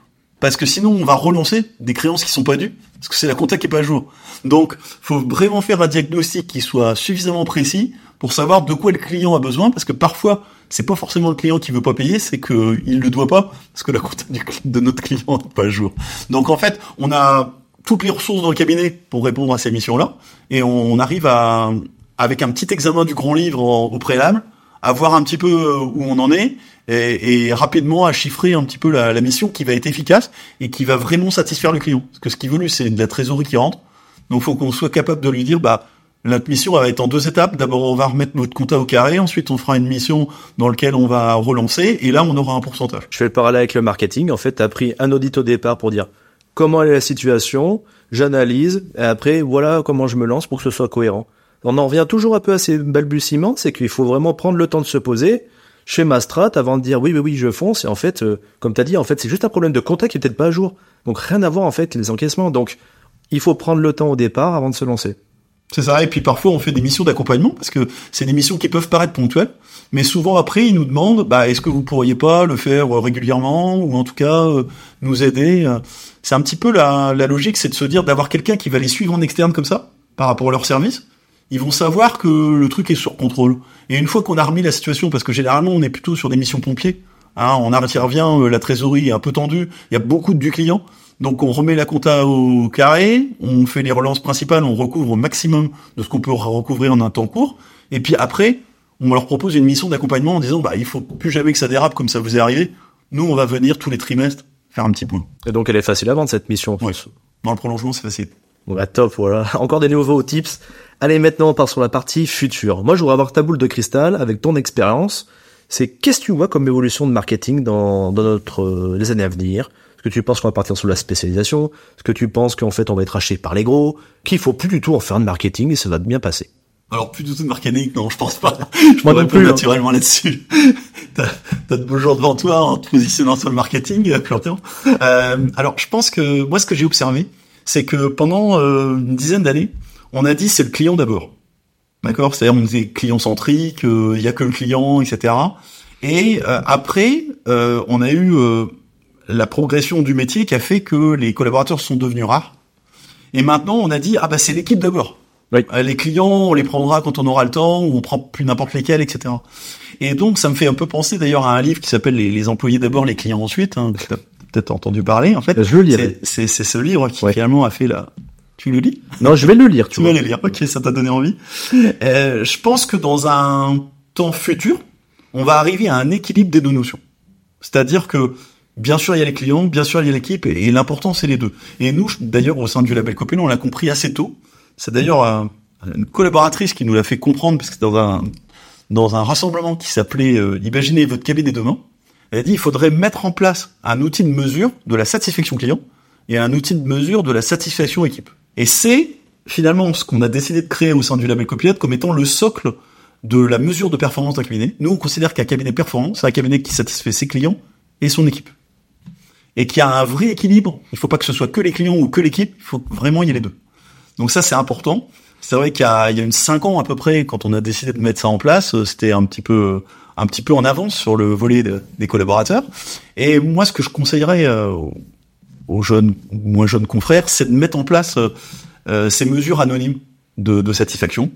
parce que sinon on va relancer des créances qui sont pas dues, parce que c'est la compta qui est pas à jour. Donc, faut vraiment faire un diagnostic qui soit suffisamment précis pour savoir de quoi le client a besoin, parce que parfois c'est pas forcément le client qui veut pas payer, c'est que il le doit pas, parce que la compta de notre client n'est pas à jour. Donc en fait, on a toutes les ressources dans le cabinet pour répondre à ces missions-là, et on arrive à, avec un petit examen du grand livre au préalable, à voir un petit peu euh, où on en est, et, et rapidement à chiffrer un petit peu la, la mission qui va être efficace et qui va vraiment satisfaire le client. Parce que ce qu'il veut lui, c'est de la trésorerie qui rentre. Donc faut qu'on soit capable de lui dire, bah, notre mission va être en deux étapes. D'abord, on va remettre notre compta au carré. Ensuite, on fera une mission dans laquelle on va relancer. Et là, on aura un pourcentage. Je fais le parallèle avec le marketing. En fait, t'as pris un audit au départ pour dire comment est la situation, j'analyse, et après, voilà comment je me lance pour que ce soit cohérent. On en revient toujours un peu à ces balbutiements, c'est qu'il faut vraiment prendre le temps de se poser, je fais ma strat avant de dire oui, oui, oui, je fonce, et en fait, euh, comme t'as dit, en fait, c'est juste un problème de contact qui est peut-être pas à jour. Donc, rien à voir, en fait, les encaissements. Donc, il faut prendre le temps au départ avant de se lancer. C'est ça. Et puis parfois, on fait des missions d'accompagnement parce que c'est des missions qui peuvent paraître ponctuelles, mais souvent après, ils nous demandent, bah, est-ce que vous pourriez pas le faire euh, régulièrement ou en tout cas euh, nous aider. euh. C'est un petit peu la logique, c'est de se dire d'avoir quelqu'un qui va les suivre en externe comme ça par rapport à leur service. Ils vont savoir que le truc est sur contrôle. Et une fois qu'on a remis la situation, parce que généralement, on est plutôt sur des missions pompiers. Hein, on intervient, euh, la trésorerie est un peu tendue, il y a beaucoup de du client. Donc on remet la compta au carré, on fait les relances principales, on recouvre au maximum de ce qu'on peut recouvrir en un temps court, et puis après, on leur propose une mission d'accompagnement en disant bah il faut plus jamais que ça dérape comme ça vous est arrivé. Nous on va venir tous les trimestres faire un petit point. Et donc, elle est facile à vendre, cette mission. Ouais. Dans le prolongement c'est facile. Bon, bah, top, voilà. [LAUGHS] Encore des nouveaux tips. Allez, maintenant, on part sur la partie future. Moi, je voudrais avoir ta boule de cristal avec ton expérience. C'est qu'est-ce que tu vois comme évolution de marketing dans, dans notre, euh, les années à venir? Est-ce que tu penses qu'on va partir sur la spécialisation? Est-ce que tu penses qu'en fait, on va être acheté par les gros? Qu'il faut plus du tout en faire de marketing et ça va bien passer? Alors plus du tout de marketing, non, je pense pas. [LAUGHS] Je Moi non plus, hein. naturellement là-dessus. [LAUGHS] t'as, t'as de beaux jours devant toi en te positionnant sur le marketing, euh. Euh, alors je pense que moi ce que j'ai observé, c'est que pendant euh, une dizaine d'années, on a dit c'est le client d'abord. D'accord? C'est-à-dire on disait client centrique, il y a que le client, etc. Et euh, après, euh, on a eu euh, la progression du métier qui a fait que les collaborateurs sont devenus rares. Et maintenant, on a dit ah bah c'est l'équipe d'abord. Oui. Euh, Les clients, on les prendra quand on aura le temps, ou on prend plus n'importe lesquels, etc. Et donc, ça me fait un peu penser d'ailleurs à un livre qui s'appelle les, Les employés d'abord, les clients ensuite. Hein, peut-être entendu parler. En fait, Je le lirai. c'est, ce livre qui Ouais. finalement a fait la. Tu le lis? Non, je vais le lire, tu Tu vas les lire. Ok, ça t'a donné envie. [LAUGHS] Euh, je pense que dans un temps futur, on va arriver à un équilibre des deux notions. C'est-à-dire que, bien sûr, il y a les clients, bien sûr, il y a l'équipe, et, et l'important, c'est les deux. Et nous, d'ailleurs, au sein du label Copel, on l'a compris assez tôt. C'est d'ailleurs euh, une collaboratrice qui nous l'a fait comprendre, parce que dans un, dans un rassemblement qui s'appelait euh, Imaginez votre cabinet demain, elle a dit il faudrait mettre en place un outil de mesure de la satisfaction client et un outil de mesure de la satisfaction équipe. Et c'est finalement ce qu'on a décidé de créer au sein du label Copilote comme étant le socle de la mesure de performance d'un cabinet. Nous, on considère qu'un cabinet performant, c'est un cabinet qui satisfait ses clients et son équipe. Et qui a un vrai équilibre. Il faut pas que ce soit que les clients ou que l'équipe, il faut vraiment y ait les deux. Donc ça, c'est important. C'est vrai qu'il y y a une cinq ans à peu près, quand on a décidé de mettre ça en place, euh, c'était un petit peu, un petit peu en avance sur le volet de- des collaborateurs. Et moi, ce que je conseillerais euh, aux- jeunes, ou moins jeunes confrères, c'est de mettre en place euh, euh, ces mesures anonymes de, de satisfaction.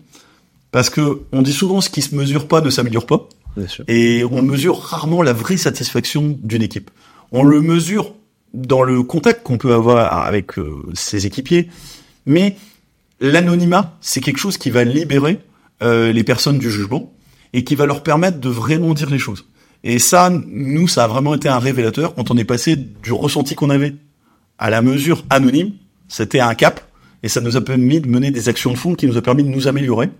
Parce que on dit souvent ce qui se mesure pas ne s'améliore pas. Bien sûr. Et on mesure rarement la vraie satisfaction d'une équipe. On le mesure dans le contact qu'on peut avoir avec euh, ses équipiers, mais l'anonymat, c'est quelque chose qui va libérer euh, les personnes du jugement et qui va leur permettre de vraiment dire les choses. Et ça, nous, ça a vraiment été un révélateur quand on est passé du ressenti qu'on avait à la mesure anonyme. C'était un cap et ça nous a permis de mener des actions de fond qui nous a permis de nous améliorer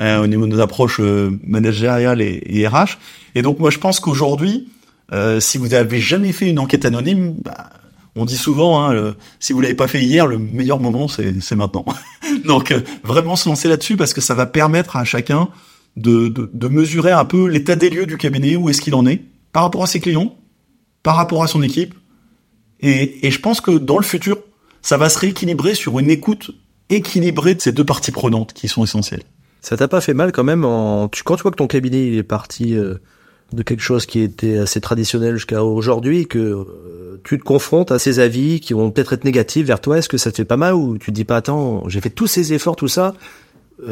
euh, au niveau de nos approches euh, managériales et, et, RH. Et donc moi je pense qu'aujourd'hui, euh, si vous n'avez jamais fait une enquête anonyme, bah, on dit souvent, hein, si vous l'avez pas fait hier, le meilleur moment c'est maintenant. [LAUGHS] donc vraiment se lancer là-dessus parce que ça va permettre à chacun de, de, de mesurer un peu l'état des lieux du cabinet, où est-ce qu'il en est, par rapport à ses clients, par rapport à son équipe. Et, et je pense que dans le futur, ça va se rééquilibrer sur une écoute équilibrée de ces deux parties prenantes qui sont essentielles. Ça t'a pas fait mal quand même en... tu, quand tu vois que ton cabinet il est parti euh, de quelque chose qui était assez traditionnel jusqu'à aujourd'hui, que euh, tu te confrontes à ces avis qui vont peut-être être négatifs vers toi, est-ce que ça te fait pas mal ou tu te dis pas attends, j'ai fait tous ces efforts, tout ça,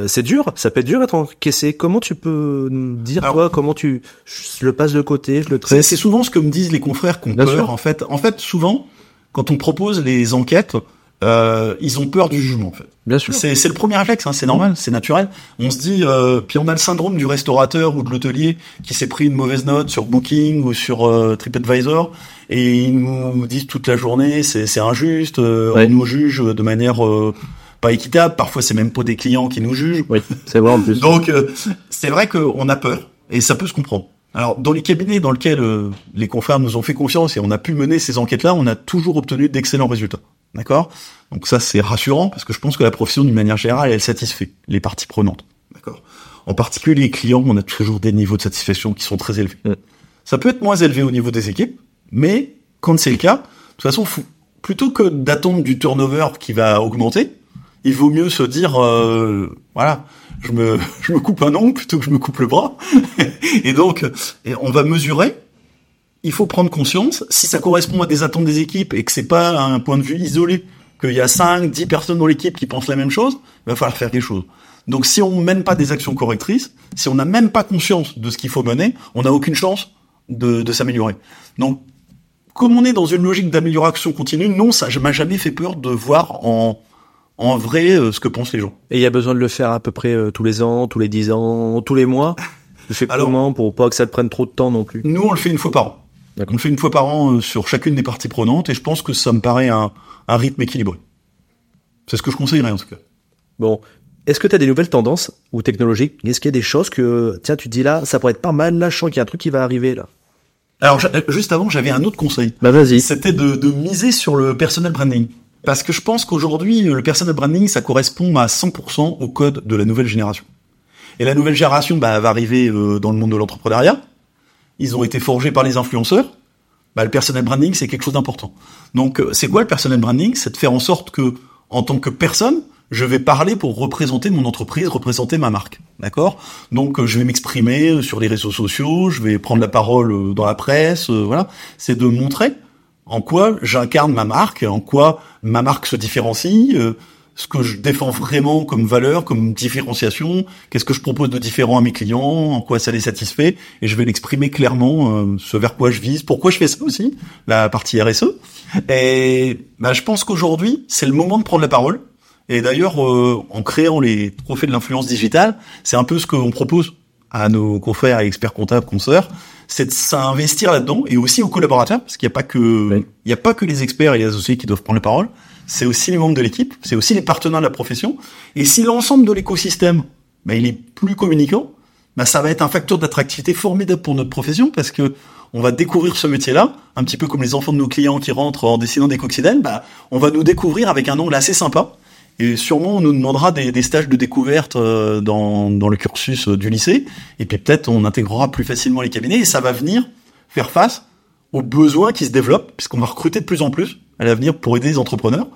c'est dur, ça peut être dur être encaissé. Comment tu peux nous dire toi comment tu je le passes de côté, je le traite C'est souvent ce que me disent les confrères qu'on peur en fait. En fait, souvent quand on propose les enquêtes, euh, ils ont peur du jugement en fait. Bien sûr. C'est, le premier réflexe, hein, c'est normal, c'est naturel. On se dit, euh, puis on a le syndrome du restaurateur ou de l'hôtelier qui s'est pris une mauvaise note sur Booking ou sur euh, TripAdvisor et ils nous disent toute la journée c'est, injuste, euh, on nous juge de manière euh, pas équitable. Parfois c'est même pas des clients qui nous jugent. Oui, c'est vrai en plus. [LAUGHS] Donc euh, c'est vrai qu'on a peur et ça peut se comprendre. Alors, dans les cabinets dans lesquels les confrères nous ont fait confiance et on a pu mener ces enquêtes-là, on a toujours obtenu d'excellents résultats. D'accord? Donc ça, c'est rassurant parce que je pense que la profession, d'une manière générale, elle satisfait les parties prenantes. D'accord? En particulier les clients, on a toujours des niveaux de satisfaction qui sont très élevés. Ça peut être moins élevé au niveau des équipes, mais quand c'est le cas, de toute façon, plutôt que d'attendre du turnover qui va augmenter, il vaut mieux se dire, euh, voilà, je me, [LAUGHS] je me coupe un ongle plutôt que je me coupe le bras. [LAUGHS] et donc, on va mesurer il faut prendre conscience, si ça correspond à des attentes des équipes et que c'est pas un point de vue isolé, qu'il y a 5, 10 personnes dans l'équipe qui pensent la même chose, il va falloir faire quelque chose. Donc si on mène pas des actions correctrices, si on n'a même pas conscience de ce qu'il faut mener, on n'a aucune chance de, de s'améliorer. Donc comme on est dans une logique d'amélioration continue, non, ça m'a jamais fait peur de voir en, en vrai euh, ce que pensent les gens. Et il y a besoin de le faire à peu près euh, tous les ans, tous les 10 ans, tous les mois? Tu fais Alors, comment pour pas que ça te prenne trop de temps non plus? Nous, on le fait une fois par an. On le fait une fois par an euh, sur chacune des parties prenantes et je pense que ça me paraît un, un rythme équilibré. C'est ce que je conseillerais en tout cas. Bon, est-ce que tu as des nouvelles tendances ou technologiques? Est-ce qu'il y a des choses que, tiens, tu te dis là, ça pourrait être pas mal, là, je sens qu'il y a un truc qui va arriver là? Alors, juste avant, j'avais un autre conseil. Bah vas-y. C'était de, de miser sur le personal branding. Parce que je pense qu'aujourd'hui, le personal branding, ça correspond à 100% au code de la nouvelle génération. Et la nouvelle génération bah, va arriver euh, dans le monde de l'entrepreneuriat ils ont été forgés par les influenceurs, bah, le personal branding, c'est quelque chose d'important. Donc, euh, c'est quoi le personal branding? C'est de faire en sorte que, en tant que personne, je vais parler pour représenter mon entreprise, représenter ma marque. D'accord? Donc, euh, je vais m'exprimer sur les réseaux sociaux, je vais prendre la parole euh, dans la presse, voilà. C'est de montrer en quoi j'incarne ma marque, en quoi ma marque se différencie, ce que je défends vraiment comme valeur, comme différenciation, qu'est-ce que je propose de différent à mes clients, en quoi ça les satisfait, et je vais l'exprimer clairement, euh, ce vers quoi je vise, pourquoi je fais ça aussi, la partie RSE. Et bah, je pense qu'aujourd'hui, c'est le moment de prendre la parole. Et d'ailleurs, euh, en créant les trophées de l'influence digitale, c'est un peu ce qu'on propose à nos confrères et experts comptables, consoeurs, c'est de s'investir là-dedans, et aussi aux collaborateurs, parce qu'il n'y a pas que, il n'y a pas que les experts et les associés qui doivent prendre la parole, c'est aussi les membres de l'équipe, c'est aussi les partenaires de la profession. Et si l'ensemble de l'écosystème, ben, il est plus communicant, ben, ça va être un facteur d'attractivité formidable pour notre profession parce que on va découvrir ce métier-là, un petit peu comme les enfants de nos clients qui rentrent en dessinant des coccinelles, ben, on va nous découvrir avec un angle assez sympa. Et sûrement, on nous demandera des, stages de découverte euh, dans, dans le cursus euh, du lycée. Et puis peut-être, on intégrera plus facilement les cabinets et ça va venir faire face aux besoins qui se développent, puisqu'on va recruter de plus en plus à l'avenir pour aider les entrepreneurs,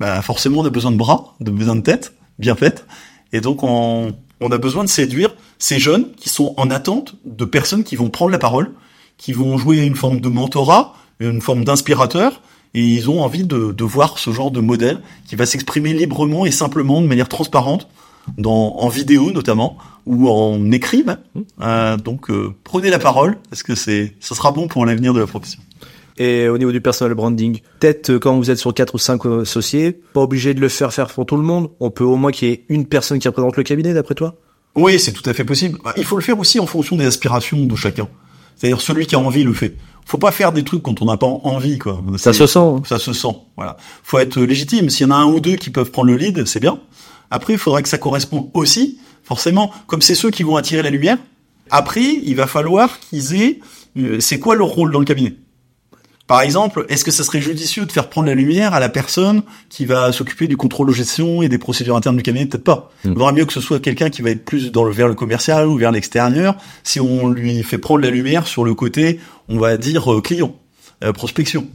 bah forcément on a besoin de bras, de besoin de tête bien faites, et donc on, on a besoin de séduire ces jeunes qui sont en attente de personnes qui vont prendre la parole, qui vont jouer une forme de mentorat, une forme d'inspirateur, et ils ont envie de, de voir ce genre de modèle qui va s'exprimer librement et simplement, de manière transparente, dans, en vidéo notamment, ou en écrit. Euh, donc euh, prenez la parole, parce que c'est, ça sera bon pour l'avenir de la profession. Et au niveau du personal branding, peut-être euh, quand vous êtes sur quatre ou cinq associés, pas obligé de le faire faire pour tout le monde. On peut au moins qu'il y ait une personne qui représente le cabinet, d'après toi? Oui, c'est tout à fait possible. Bah, il faut le faire aussi en fonction des aspirations de chacun. C'est-à-dire celui qui a envie le fait. Faut pas faire des trucs quand on n'a pas envie, quoi. Ça se sent. Hein. Ça se sent. Voilà. Faut être légitime. S'il y en a un ou deux qui peuvent prendre le lead, c'est bien. Après, il faudra que ça corresponde aussi Forcément, comme c'est ceux qui vont attirer la lumière, après, il va falloir qu'ils aient... euh, C'est quoi leur rôle dans le cabinet? Par exemple, est-ce que ça serait judicieux de faire prendre la lumière à la personne qui va s'occuper du contrôle de gestion et des procédures internes du cabinet? Peut-être pas. Il vaudra mieux que ce soit quelqu'un qui va être plus dans le vers le commercial ou vers l'extérieur, si on lui fait prendre la lumière sur le côté, on va dire, euh, client, euh, prospection.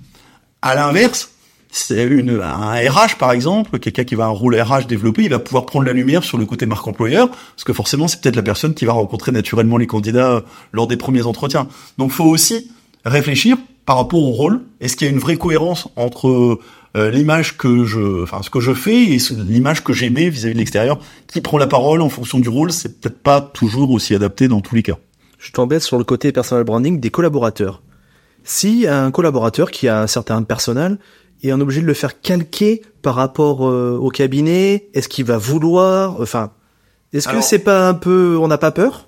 À l'inverse, c'est une, un RH par exemple, quelqu'un qui va un rôle RH développé, il va pouvoir prendre la lumière sur le côté marque employeur, parce que forcément c'est peut-être la personne qui va rencontrer naturellement les candidats euh, lors des premiers entretiens. Donc faut aussi réfléchir par rapport au rôle. Est-ce qu'il y a une vraie cohérence entre euh, l'image que je, enfin ce que je fais et l'image que j'aimais vis-à-vis de l'extérieur Qui prend la parole en fonction du rôle C'est peut-être pas toujours aussi adapté dans tous les cas. Je t'embête sur le côté personal branding des collaborateurs. Si un collaborateur qui a un certain personnel et on est obligé de le faire calquer par rapport euh, au cabinet, est-ce qu'il va vouloir, enfin, est-ce que Alors- c'est pas un peu, on n'a pas peur?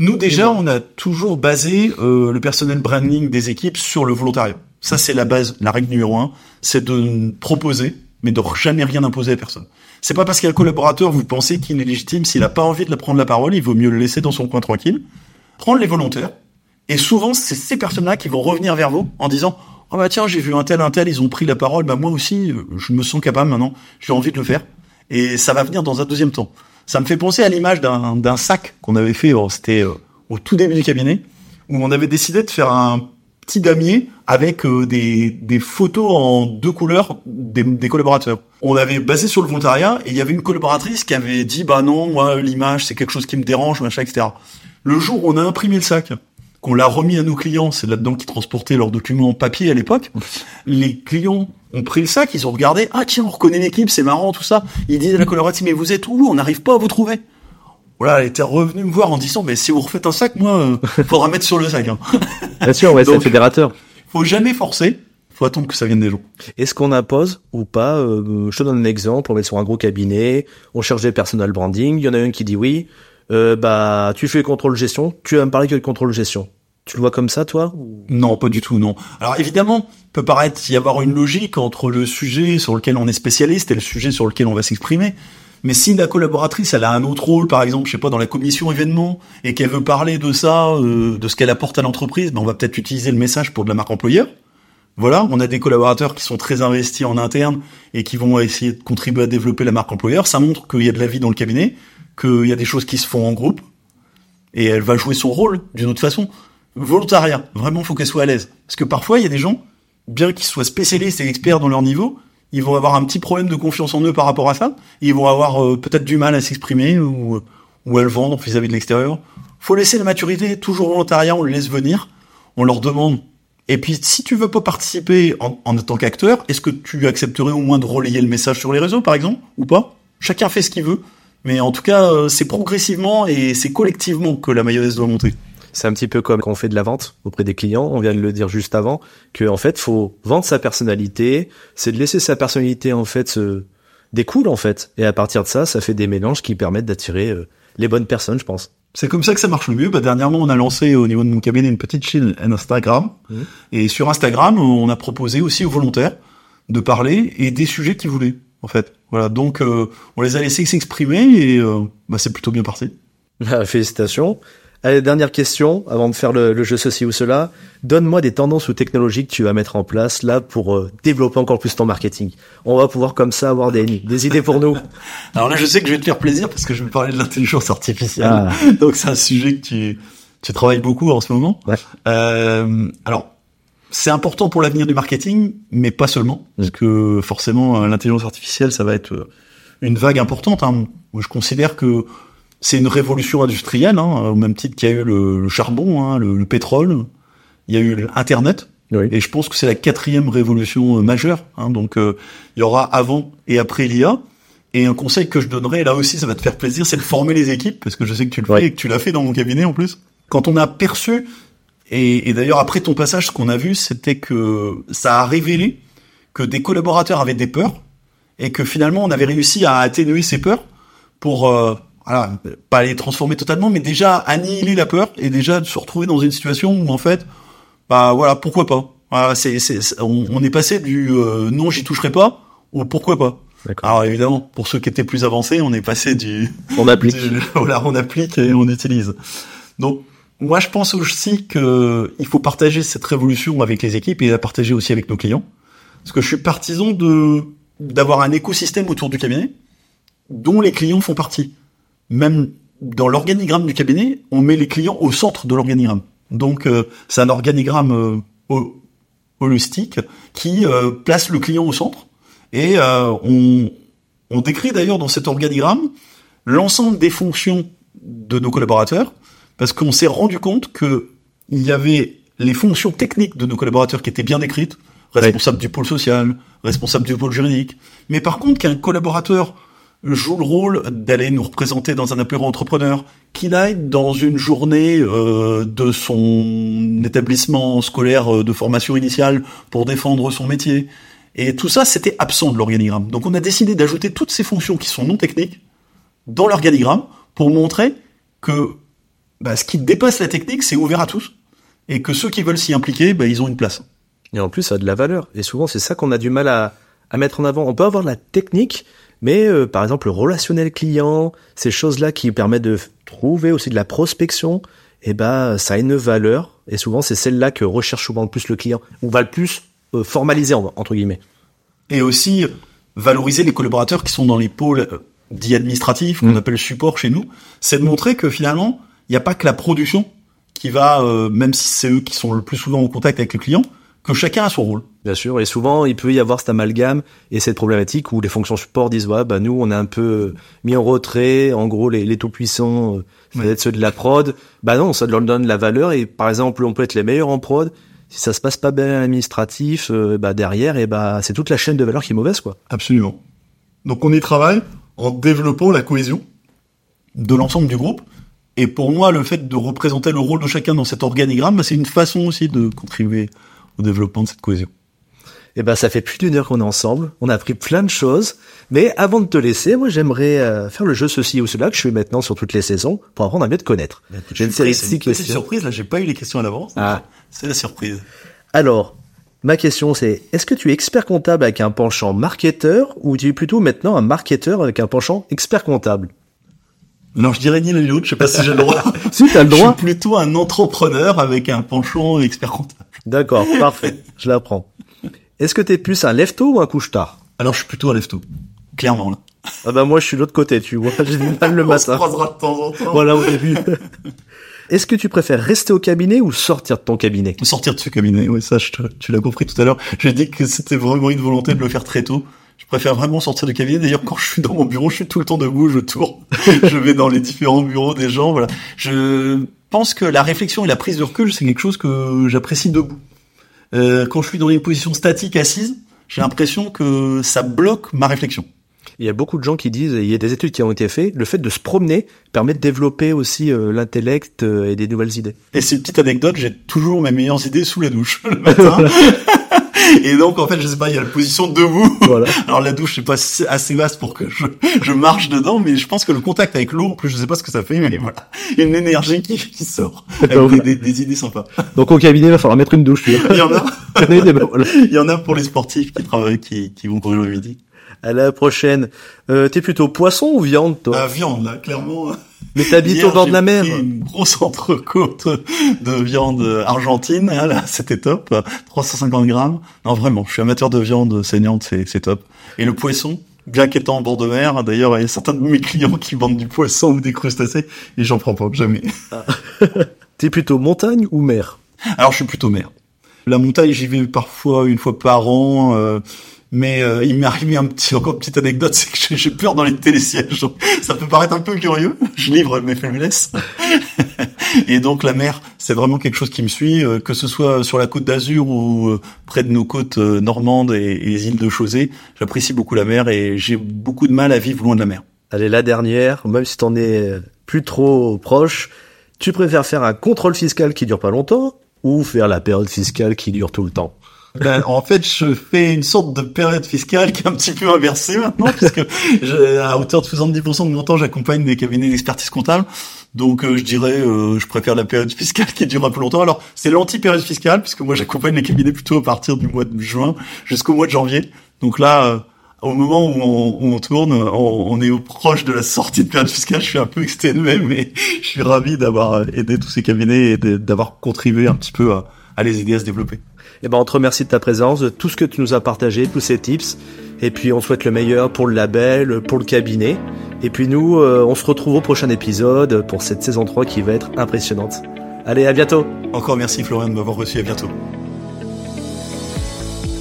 Nous déjà, on a toujours basé euh, le personnel branding des équipes sur le volontariat. Ça, c'est la base, la règle numéro un, c'est de proposer, mais de jamais rien imposer à personne. C'est pas parce qu'il y a un collaborateur, vous pensez qu'il est légitime, s'il a pas envie de la prendre la parole, il vaut mieux le laisser dans son coin tranquille, prendre les volontaires, et souvent, c'est ces personnes-là qui vont revenir vers vous en disant « Oh bah tiens, j'ai vu un tel, un tel, ils ont pris la parole, bah moi aussi, euh, je me sens capable maintenant, j'ai envie de le faire. » Et ça va venir dans un deuxième temps. Ça me fait penser à l'image d'un sac qu'on avait fait, oh, c'était euh, au tout début du cabinet, où on avait décidé de faire un petit damier avec euh, des, des photos en deux couleurs des, des collaborateurs. On avait basé sur le volontariat et il y avait une collaboratrice qui avait dit bah non moi l'image c'est quelque chose qui me dérange machin etc. Le jour où on a imprimé le sac, qu'on l'a remis à nos clients, c'est là-dedans qu'ils transportaient leurs documents en papier à l'époque. Les clients ont pris le sac, ils ont regardé, ah tiens, on reconnaît l'équipe, c'est marrant tout ça. Ils disaient à la collaboratrice, mais vous êtes où? On n'arrive pas à vous trouver. Voilà, elle était revenue me voir en disant, mais si vous refaites un sac, moi, euh, [LAUGHS] faudra mettre sur le sac. Hein. [LAUGHS] Bien sûr, ouais, c'est un fédérateur. Faut jamais forcer, faut attendre que ça vienne des gens. Est-ce qu'on impose ou pas euh, Je te donne un exemple. On est sur un gros cabinet, on cherche des personal branding. Il y en a un qui dit oui. Euh, bah, tu fais le contrôle gestion. Tu vas me parler que de contrôle gestion. Tu le vois comme ça, toi Non, pas du tout, non. Alors évidemment, peut paraître y avoir une logique entre le sujet sur lequel on est spécialiste et le sujet sur lequel on va s'exprimer. Mais si la collaboratrice, elle a un autre rôle, par exemple, je sais pas, dans la commission événement, et qu'elle veut parler de ça, euh, de ce qu'elle apporte à l'entreprise, ben on va peut-être utiliser le message pour de la marque employeur. Voilà, on a des collaborateurs qui sont très investis en interne et qui vont essayer de contribuer à développer la marque employeur. Ça montre qu'il y a de la vie dans le cabinet, qu'il y a des choses qui se font en groupe, et elle va jouer son rôle d'une autre façon. Volontariat, vraiment, faut qu'elle soit à l'aise. Parce que parfois, il y a des gens, bien qu'ils soient spécialistes et experts dans leur niveau, ils vont avoir un petit problème de confiance en eux par rapport à ça. Ils vont avoir euh, peut-être du mal à s'exprimer ou, ou à le vendre vis-à-vis de l'extérieur. Faut laisser la maturité, toujours volontariat, on le laisse venir, on leur demande. Et puis, si tu veux pas participer en, en tant qu'acteur, est-ce que tu accepterais au moins de relayer le message sur les réseaux, par exemple, ou pas? Chacun fait ce qu'il veut, mais en tout cas, euh, c'est progressivement et c'est collectivement que la mayonnaise doit monter. C'est un petit peu comme quand on fait de la vente auprès des clients. On vient de le dire juste avant que en fait, faut vendre sa personnalité. C'est de laisser sa personnalité en fait se découle en fait. Et à partir de ça, ça fait des mélanges qui permettent d'attirer euh, les bonnes personnes, je pense. C'est comme ça que ça marche le mieux. Bah, dernièrement, on a lancé au niveau de mon cabinet une petite chaîne Instagram. Mhm. Et sur Instagram, on a proposé aussi aux volontaires de parler et des sujets qu'ils voulaient, en fait. Voilà. Donc, euh, on les a laissés s'exprimer et euh, bah, c'est plutôt bien parti. Ah, Félicitations. Allez, dernière question, avant de faire le, le jeu ceci ou cela. Donne-moi des tendances ou technologies que tu vas mettre en place là pour euh, développer encore plus ton marketing. On va pouvoir comme ça avoir des, des idées pour nous. [LAUGHS] Alors là, je sais que je vais te faire plaisir parce que je vais parler de l'intelligence artificielle. Ah. Donc, c'est un sujet que tu, tu travailles beaucoup en ce moment. Ouais. Euh, alors, c'est important pour l'avenir du marketing, mais pas seulement, parce que forcément, l'intelligence artificielle, ça va être euh, une vague importante. Hein. Moi, je considère que c'est une révolution industrielle, hein, au même titre qu'il y a eu le, le charbon, hein, le, le pétrole, il y a eu Internet, Oui. et je pense que c'est la quatrième révolution euh, majeure. Hein, donc, euh, il y aura avant et après l'IA. Et un conseil que je donnerais, là aussi, ça va te faire plaisir, c'est de former les équipes, parce que je sais que tu le fais et que tu l'as fait dans mon cabinet en plus. Quand on a perçu, et, et d'ailleurs après ton passage, ce qu'on a vu, c'était que ça a révélé que des collaborateurs avaient des peurs, et que finalement on avait réussi à atténuer ces peurs pour, euh, voilà, pas les transformer totalement, mais déjà annihiler la peur et déjà se retrouver dans une situation où en fait, bah voilà, pourquoi pas. Voilà, c'est, c'est, on, on est passé du euh, non, j'y toucherai pas au pourquoi pas. Alors évidemment, pour ceux qui étaient plus avancés, on est passé du on applique, du, [LAUGHS] voilà, on applique et on utilise. Donc moi je pense aussi que il faut partager cette révolution avec les équipes et la partager aussi avec nos clients, parce que je suis partisan de d'avoir un écosystème autour du cabinet dont les clients font partie. Même dans l'organigramme du cabinet, on met les clients au centre de l'organigramme. Donc euh, c'est un organigramme euh, holistique qui euh, place le client au centre. Et euh, on, on décrit d'ailleurs dans cet organigramme l'ensemble des fonctions de nos collaborateurs, parce qu'on s'est rendu compte que il y avait les fonctions techniques de nos collaborateurs qui étaient bien décrites, responsable du pôle social, responsable du pôle juridique, mais par contre qu'un collaborateur joue le rôle d'aller nous représenter dans un apéro entrepreneur, qu'il aille dans une journée euh, de son établissement scolaire euh, de formation initiale pour défendre son métier. Et tout ça, c'était absent de l'organigramme. Donc on a décidé d'ajouter toutes ces fonctions qui sont non techniques dans l'organigramme pour montrer que bah, ce qui dépasse la technique, c'est ouvert à tous. Et que ceux qui veulent s'y impliquer, bah, ils ont une place. Et en plus, ça a de la valeur. Et souvent, c'est ça qu'on a du mal à, à mettre en avant. On peut avoir la technique, mais euh, par exemple le relationnel client, ces choses-là qui permettent de trouver aussi de la prospection, eh ben ça a une valeur et souvent c'est celle-là que recherche souvent le plus le client ou va le plus euh, formaliser entre guillemets. Et aussi valoriser les collaborateurs qui sont dans les pôles euh, dits administratifs qu'on mmh. appelle support chez nous, c'est de montrer que finalement il n'y a pas que la production qui va, même si c'est eux qui sont le plus souvent en contact avec le client, que chacun a son rôle. Bien sûr, et souvent il peut y avoir cet amalgame et cette problématique où les fonctions support disent ouais bah nous on est un peu mis en retrait, en gros les, les tout puissants euh, ça être ceux de la prod. Bah non, ça leur donne la valeur et par exemple on peut être les meilleurs en prod. Si ça se passe pas bien à l'administratif, euh, bah derrière et bah c'est toute la chaîne de valeur qui est mauvaise quoi. Absolument. Donc on y travaille en développant la cohésion de l'ensemble du groupe. Et pour moi, le fait de représenter le rôle de chacun dans cet organigramme, bah, c'est une façon aussi de contribuer au développement de cette cohésion. Eh ben, ça fait plus d'une heure qu'on est ensemble. On a appris plein de choses. Mais avant de te laisser, moi, j'aimerais euh, faire le jeu ceci ou cela que je fais maintenant sur toutes les saisons pour apprendre à mieux te connaître. J'ai une série de six questions. C'est surprise, là, j'ai pas eu les questions à l'avance. Ah. C'est la surprise. Alors, ma question c'est, est-ce que tu es expert comptable avec un penchant marketeur ou tu es plutôt maintenant un marketeur avec un penchant expert comptable? Non, je dirais ni l'un ni l'autre, je sais pas si j'ai le droit. [LAUGHS] si, t'as le droit. Je suis plutôt un entrepreneur avec un penchant expert comptable. D'accord, parfait. Je l'apprends. Est-ce que t'es plus un lève-tôt ou un couche-tard? Alors, je suis plutôt un lève-tôt. Clairement, là. Ah bah moi, je suis de l'autre côté, tu vois. [LAUGHS] J'ai du mal le matin. On se croisera de temps en temps. Voilà, au début. [LAUGHS] Est-ce que tu préfères rester au cabinet ou sortir de ton cabinet? Sortir de ce cabinet, oui, ça, je tu l'as compris tout à l'heure. J'ai dit que c'était vraiment une volonté de le faire très tôt. Je préfère vraiment sortir du cabinet. D'ailleurs, quand je suis dans mon bureau, je suis tout le temps debout, je tourne, [LAUGHS] je vais dans les différents bureaux des gens. Voilà. Je pense que la réflexion et la prise de recul, c'est quelque chose que j'apprécie debout. Euh, quand je suis dans une position statique assise, j'ai l'impression que ça bloque ma réflexion. Il y a beaucoup de gens qui disent, il y a des études qui ont été faites, le fait de se promener permet de développer aussi euh, l'intellect euh, et des nouvelles idées. Et c'est une petite anecdote, j'ai toujours mes meilleures idées sous la douche le [LAUGHS] matin. Et donc, en fait, je sais pas, il y a la position debout. Voilà. [LAUGHS] Alors, la douche, c'est pas assez vaste pour que je, je marche dedans, mais je pense que le contact avec l'eau, en plus, je sais pas ce que ça fait, mais voilà. Il y a une énergie qui, qui sort. Avec des, des, idées sympas. Donc, au cabinet, il va falloir mettre une douche, tu vois. Il y en a. [LAUGHS] il y en a pour les sportifs qui travaillent, qui, qui vont courir le midi. À la prochaine. Euh, t'es plutôt poisson ou viande, toi? Ah, viande, là, clairement. Mais t'habites au bord de la mer. Une grosse entrecôte de viande argentine, hein, là, c'était top. 350 grammes. Non, vraiment, je suis amateur de viande saignante, c'est, c'est top. Et le poisson, bien qu'étant en bord de mer, d'ailleurs, il y a certains de mes clients qui vendent du poisson ou des crustacés, et j'en prends pas, jamais. Ah. [LAUGHS] T'es plutôt montagne ou mer? Alors, je suis plutôt mer. La montagne, j'y vais parfois une fois par an. Euh, mais euh, il m'est arrivé un petit, [LAUGHS] encore une petite anecdote, c'est que j'ai peur dans les télésièges. [LAUGHS] Ça peut paraître un peu curieux, je livre mes faiblesses. [LAUGHS] et donc la mer, c'est vraiment quelque chose qui me suit, euh, que ce soit sur la côte d'Azur ou euh, près de nos côtes normandes et, les îles de Chausée. J'apprécie beaucoup la mer et j'ai beaucoup de mal à vivre loin de la mer. Allez, la dernière, même si t'en es plus trop proche, tu préfères faire un contrôle fiscal qui dure pas longtemps ou faire la période fiscale qui dure tout le temps? Ben, en fait, je fais une sorte de période fiscale qui est un petit peu inversée maintenant, puisque je, à hauteur de 70% de mon temps, j'accompagne des cabinets d'expertise comptable. Donc, euh, je dirais, euh, je préfère la période fiscale qui dure un peu longtemps. Alors, c'est l'anti-période fiscale, puisque moi, j'accompagne les cabinets plutôt à partir du mois de juin jusqu'au mois de janvier. Donc là, euh, au moment où on, tourne, on, est au proche de la sortie de période fiscale. Je suis un peu exténué, mais je suis ravi d'avoir aidé tous ces cabinets et d'avoir contribué un petit peu à, les aider à se développer. Eh ben, on te remercie de ta présence, de tout ce que tu nous as partagé, tous ces tips. Et puis, on souhaite le meilleur pour le label, pour le cabinet. Et puis, nous, euh, on se retrouve au prochain épisode pour cette saison 3 qui va être impressionnante. Allez, à bientôt. Encore merci Florian de m'avoir reçu. À bientôt.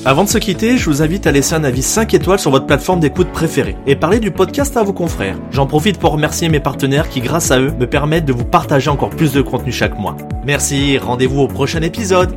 Avant de se quitter, je vous invite à laisser un avis 5 étoiles sur votre plateforme d'écoute préférée et parler du podcast à vos confrères. J'en profite pour remercier mes partenaires qui, grâce à eux, me permettent de vous partager encore plus de contenu chaque mois. Merci, rendez-vous au prochain épisode.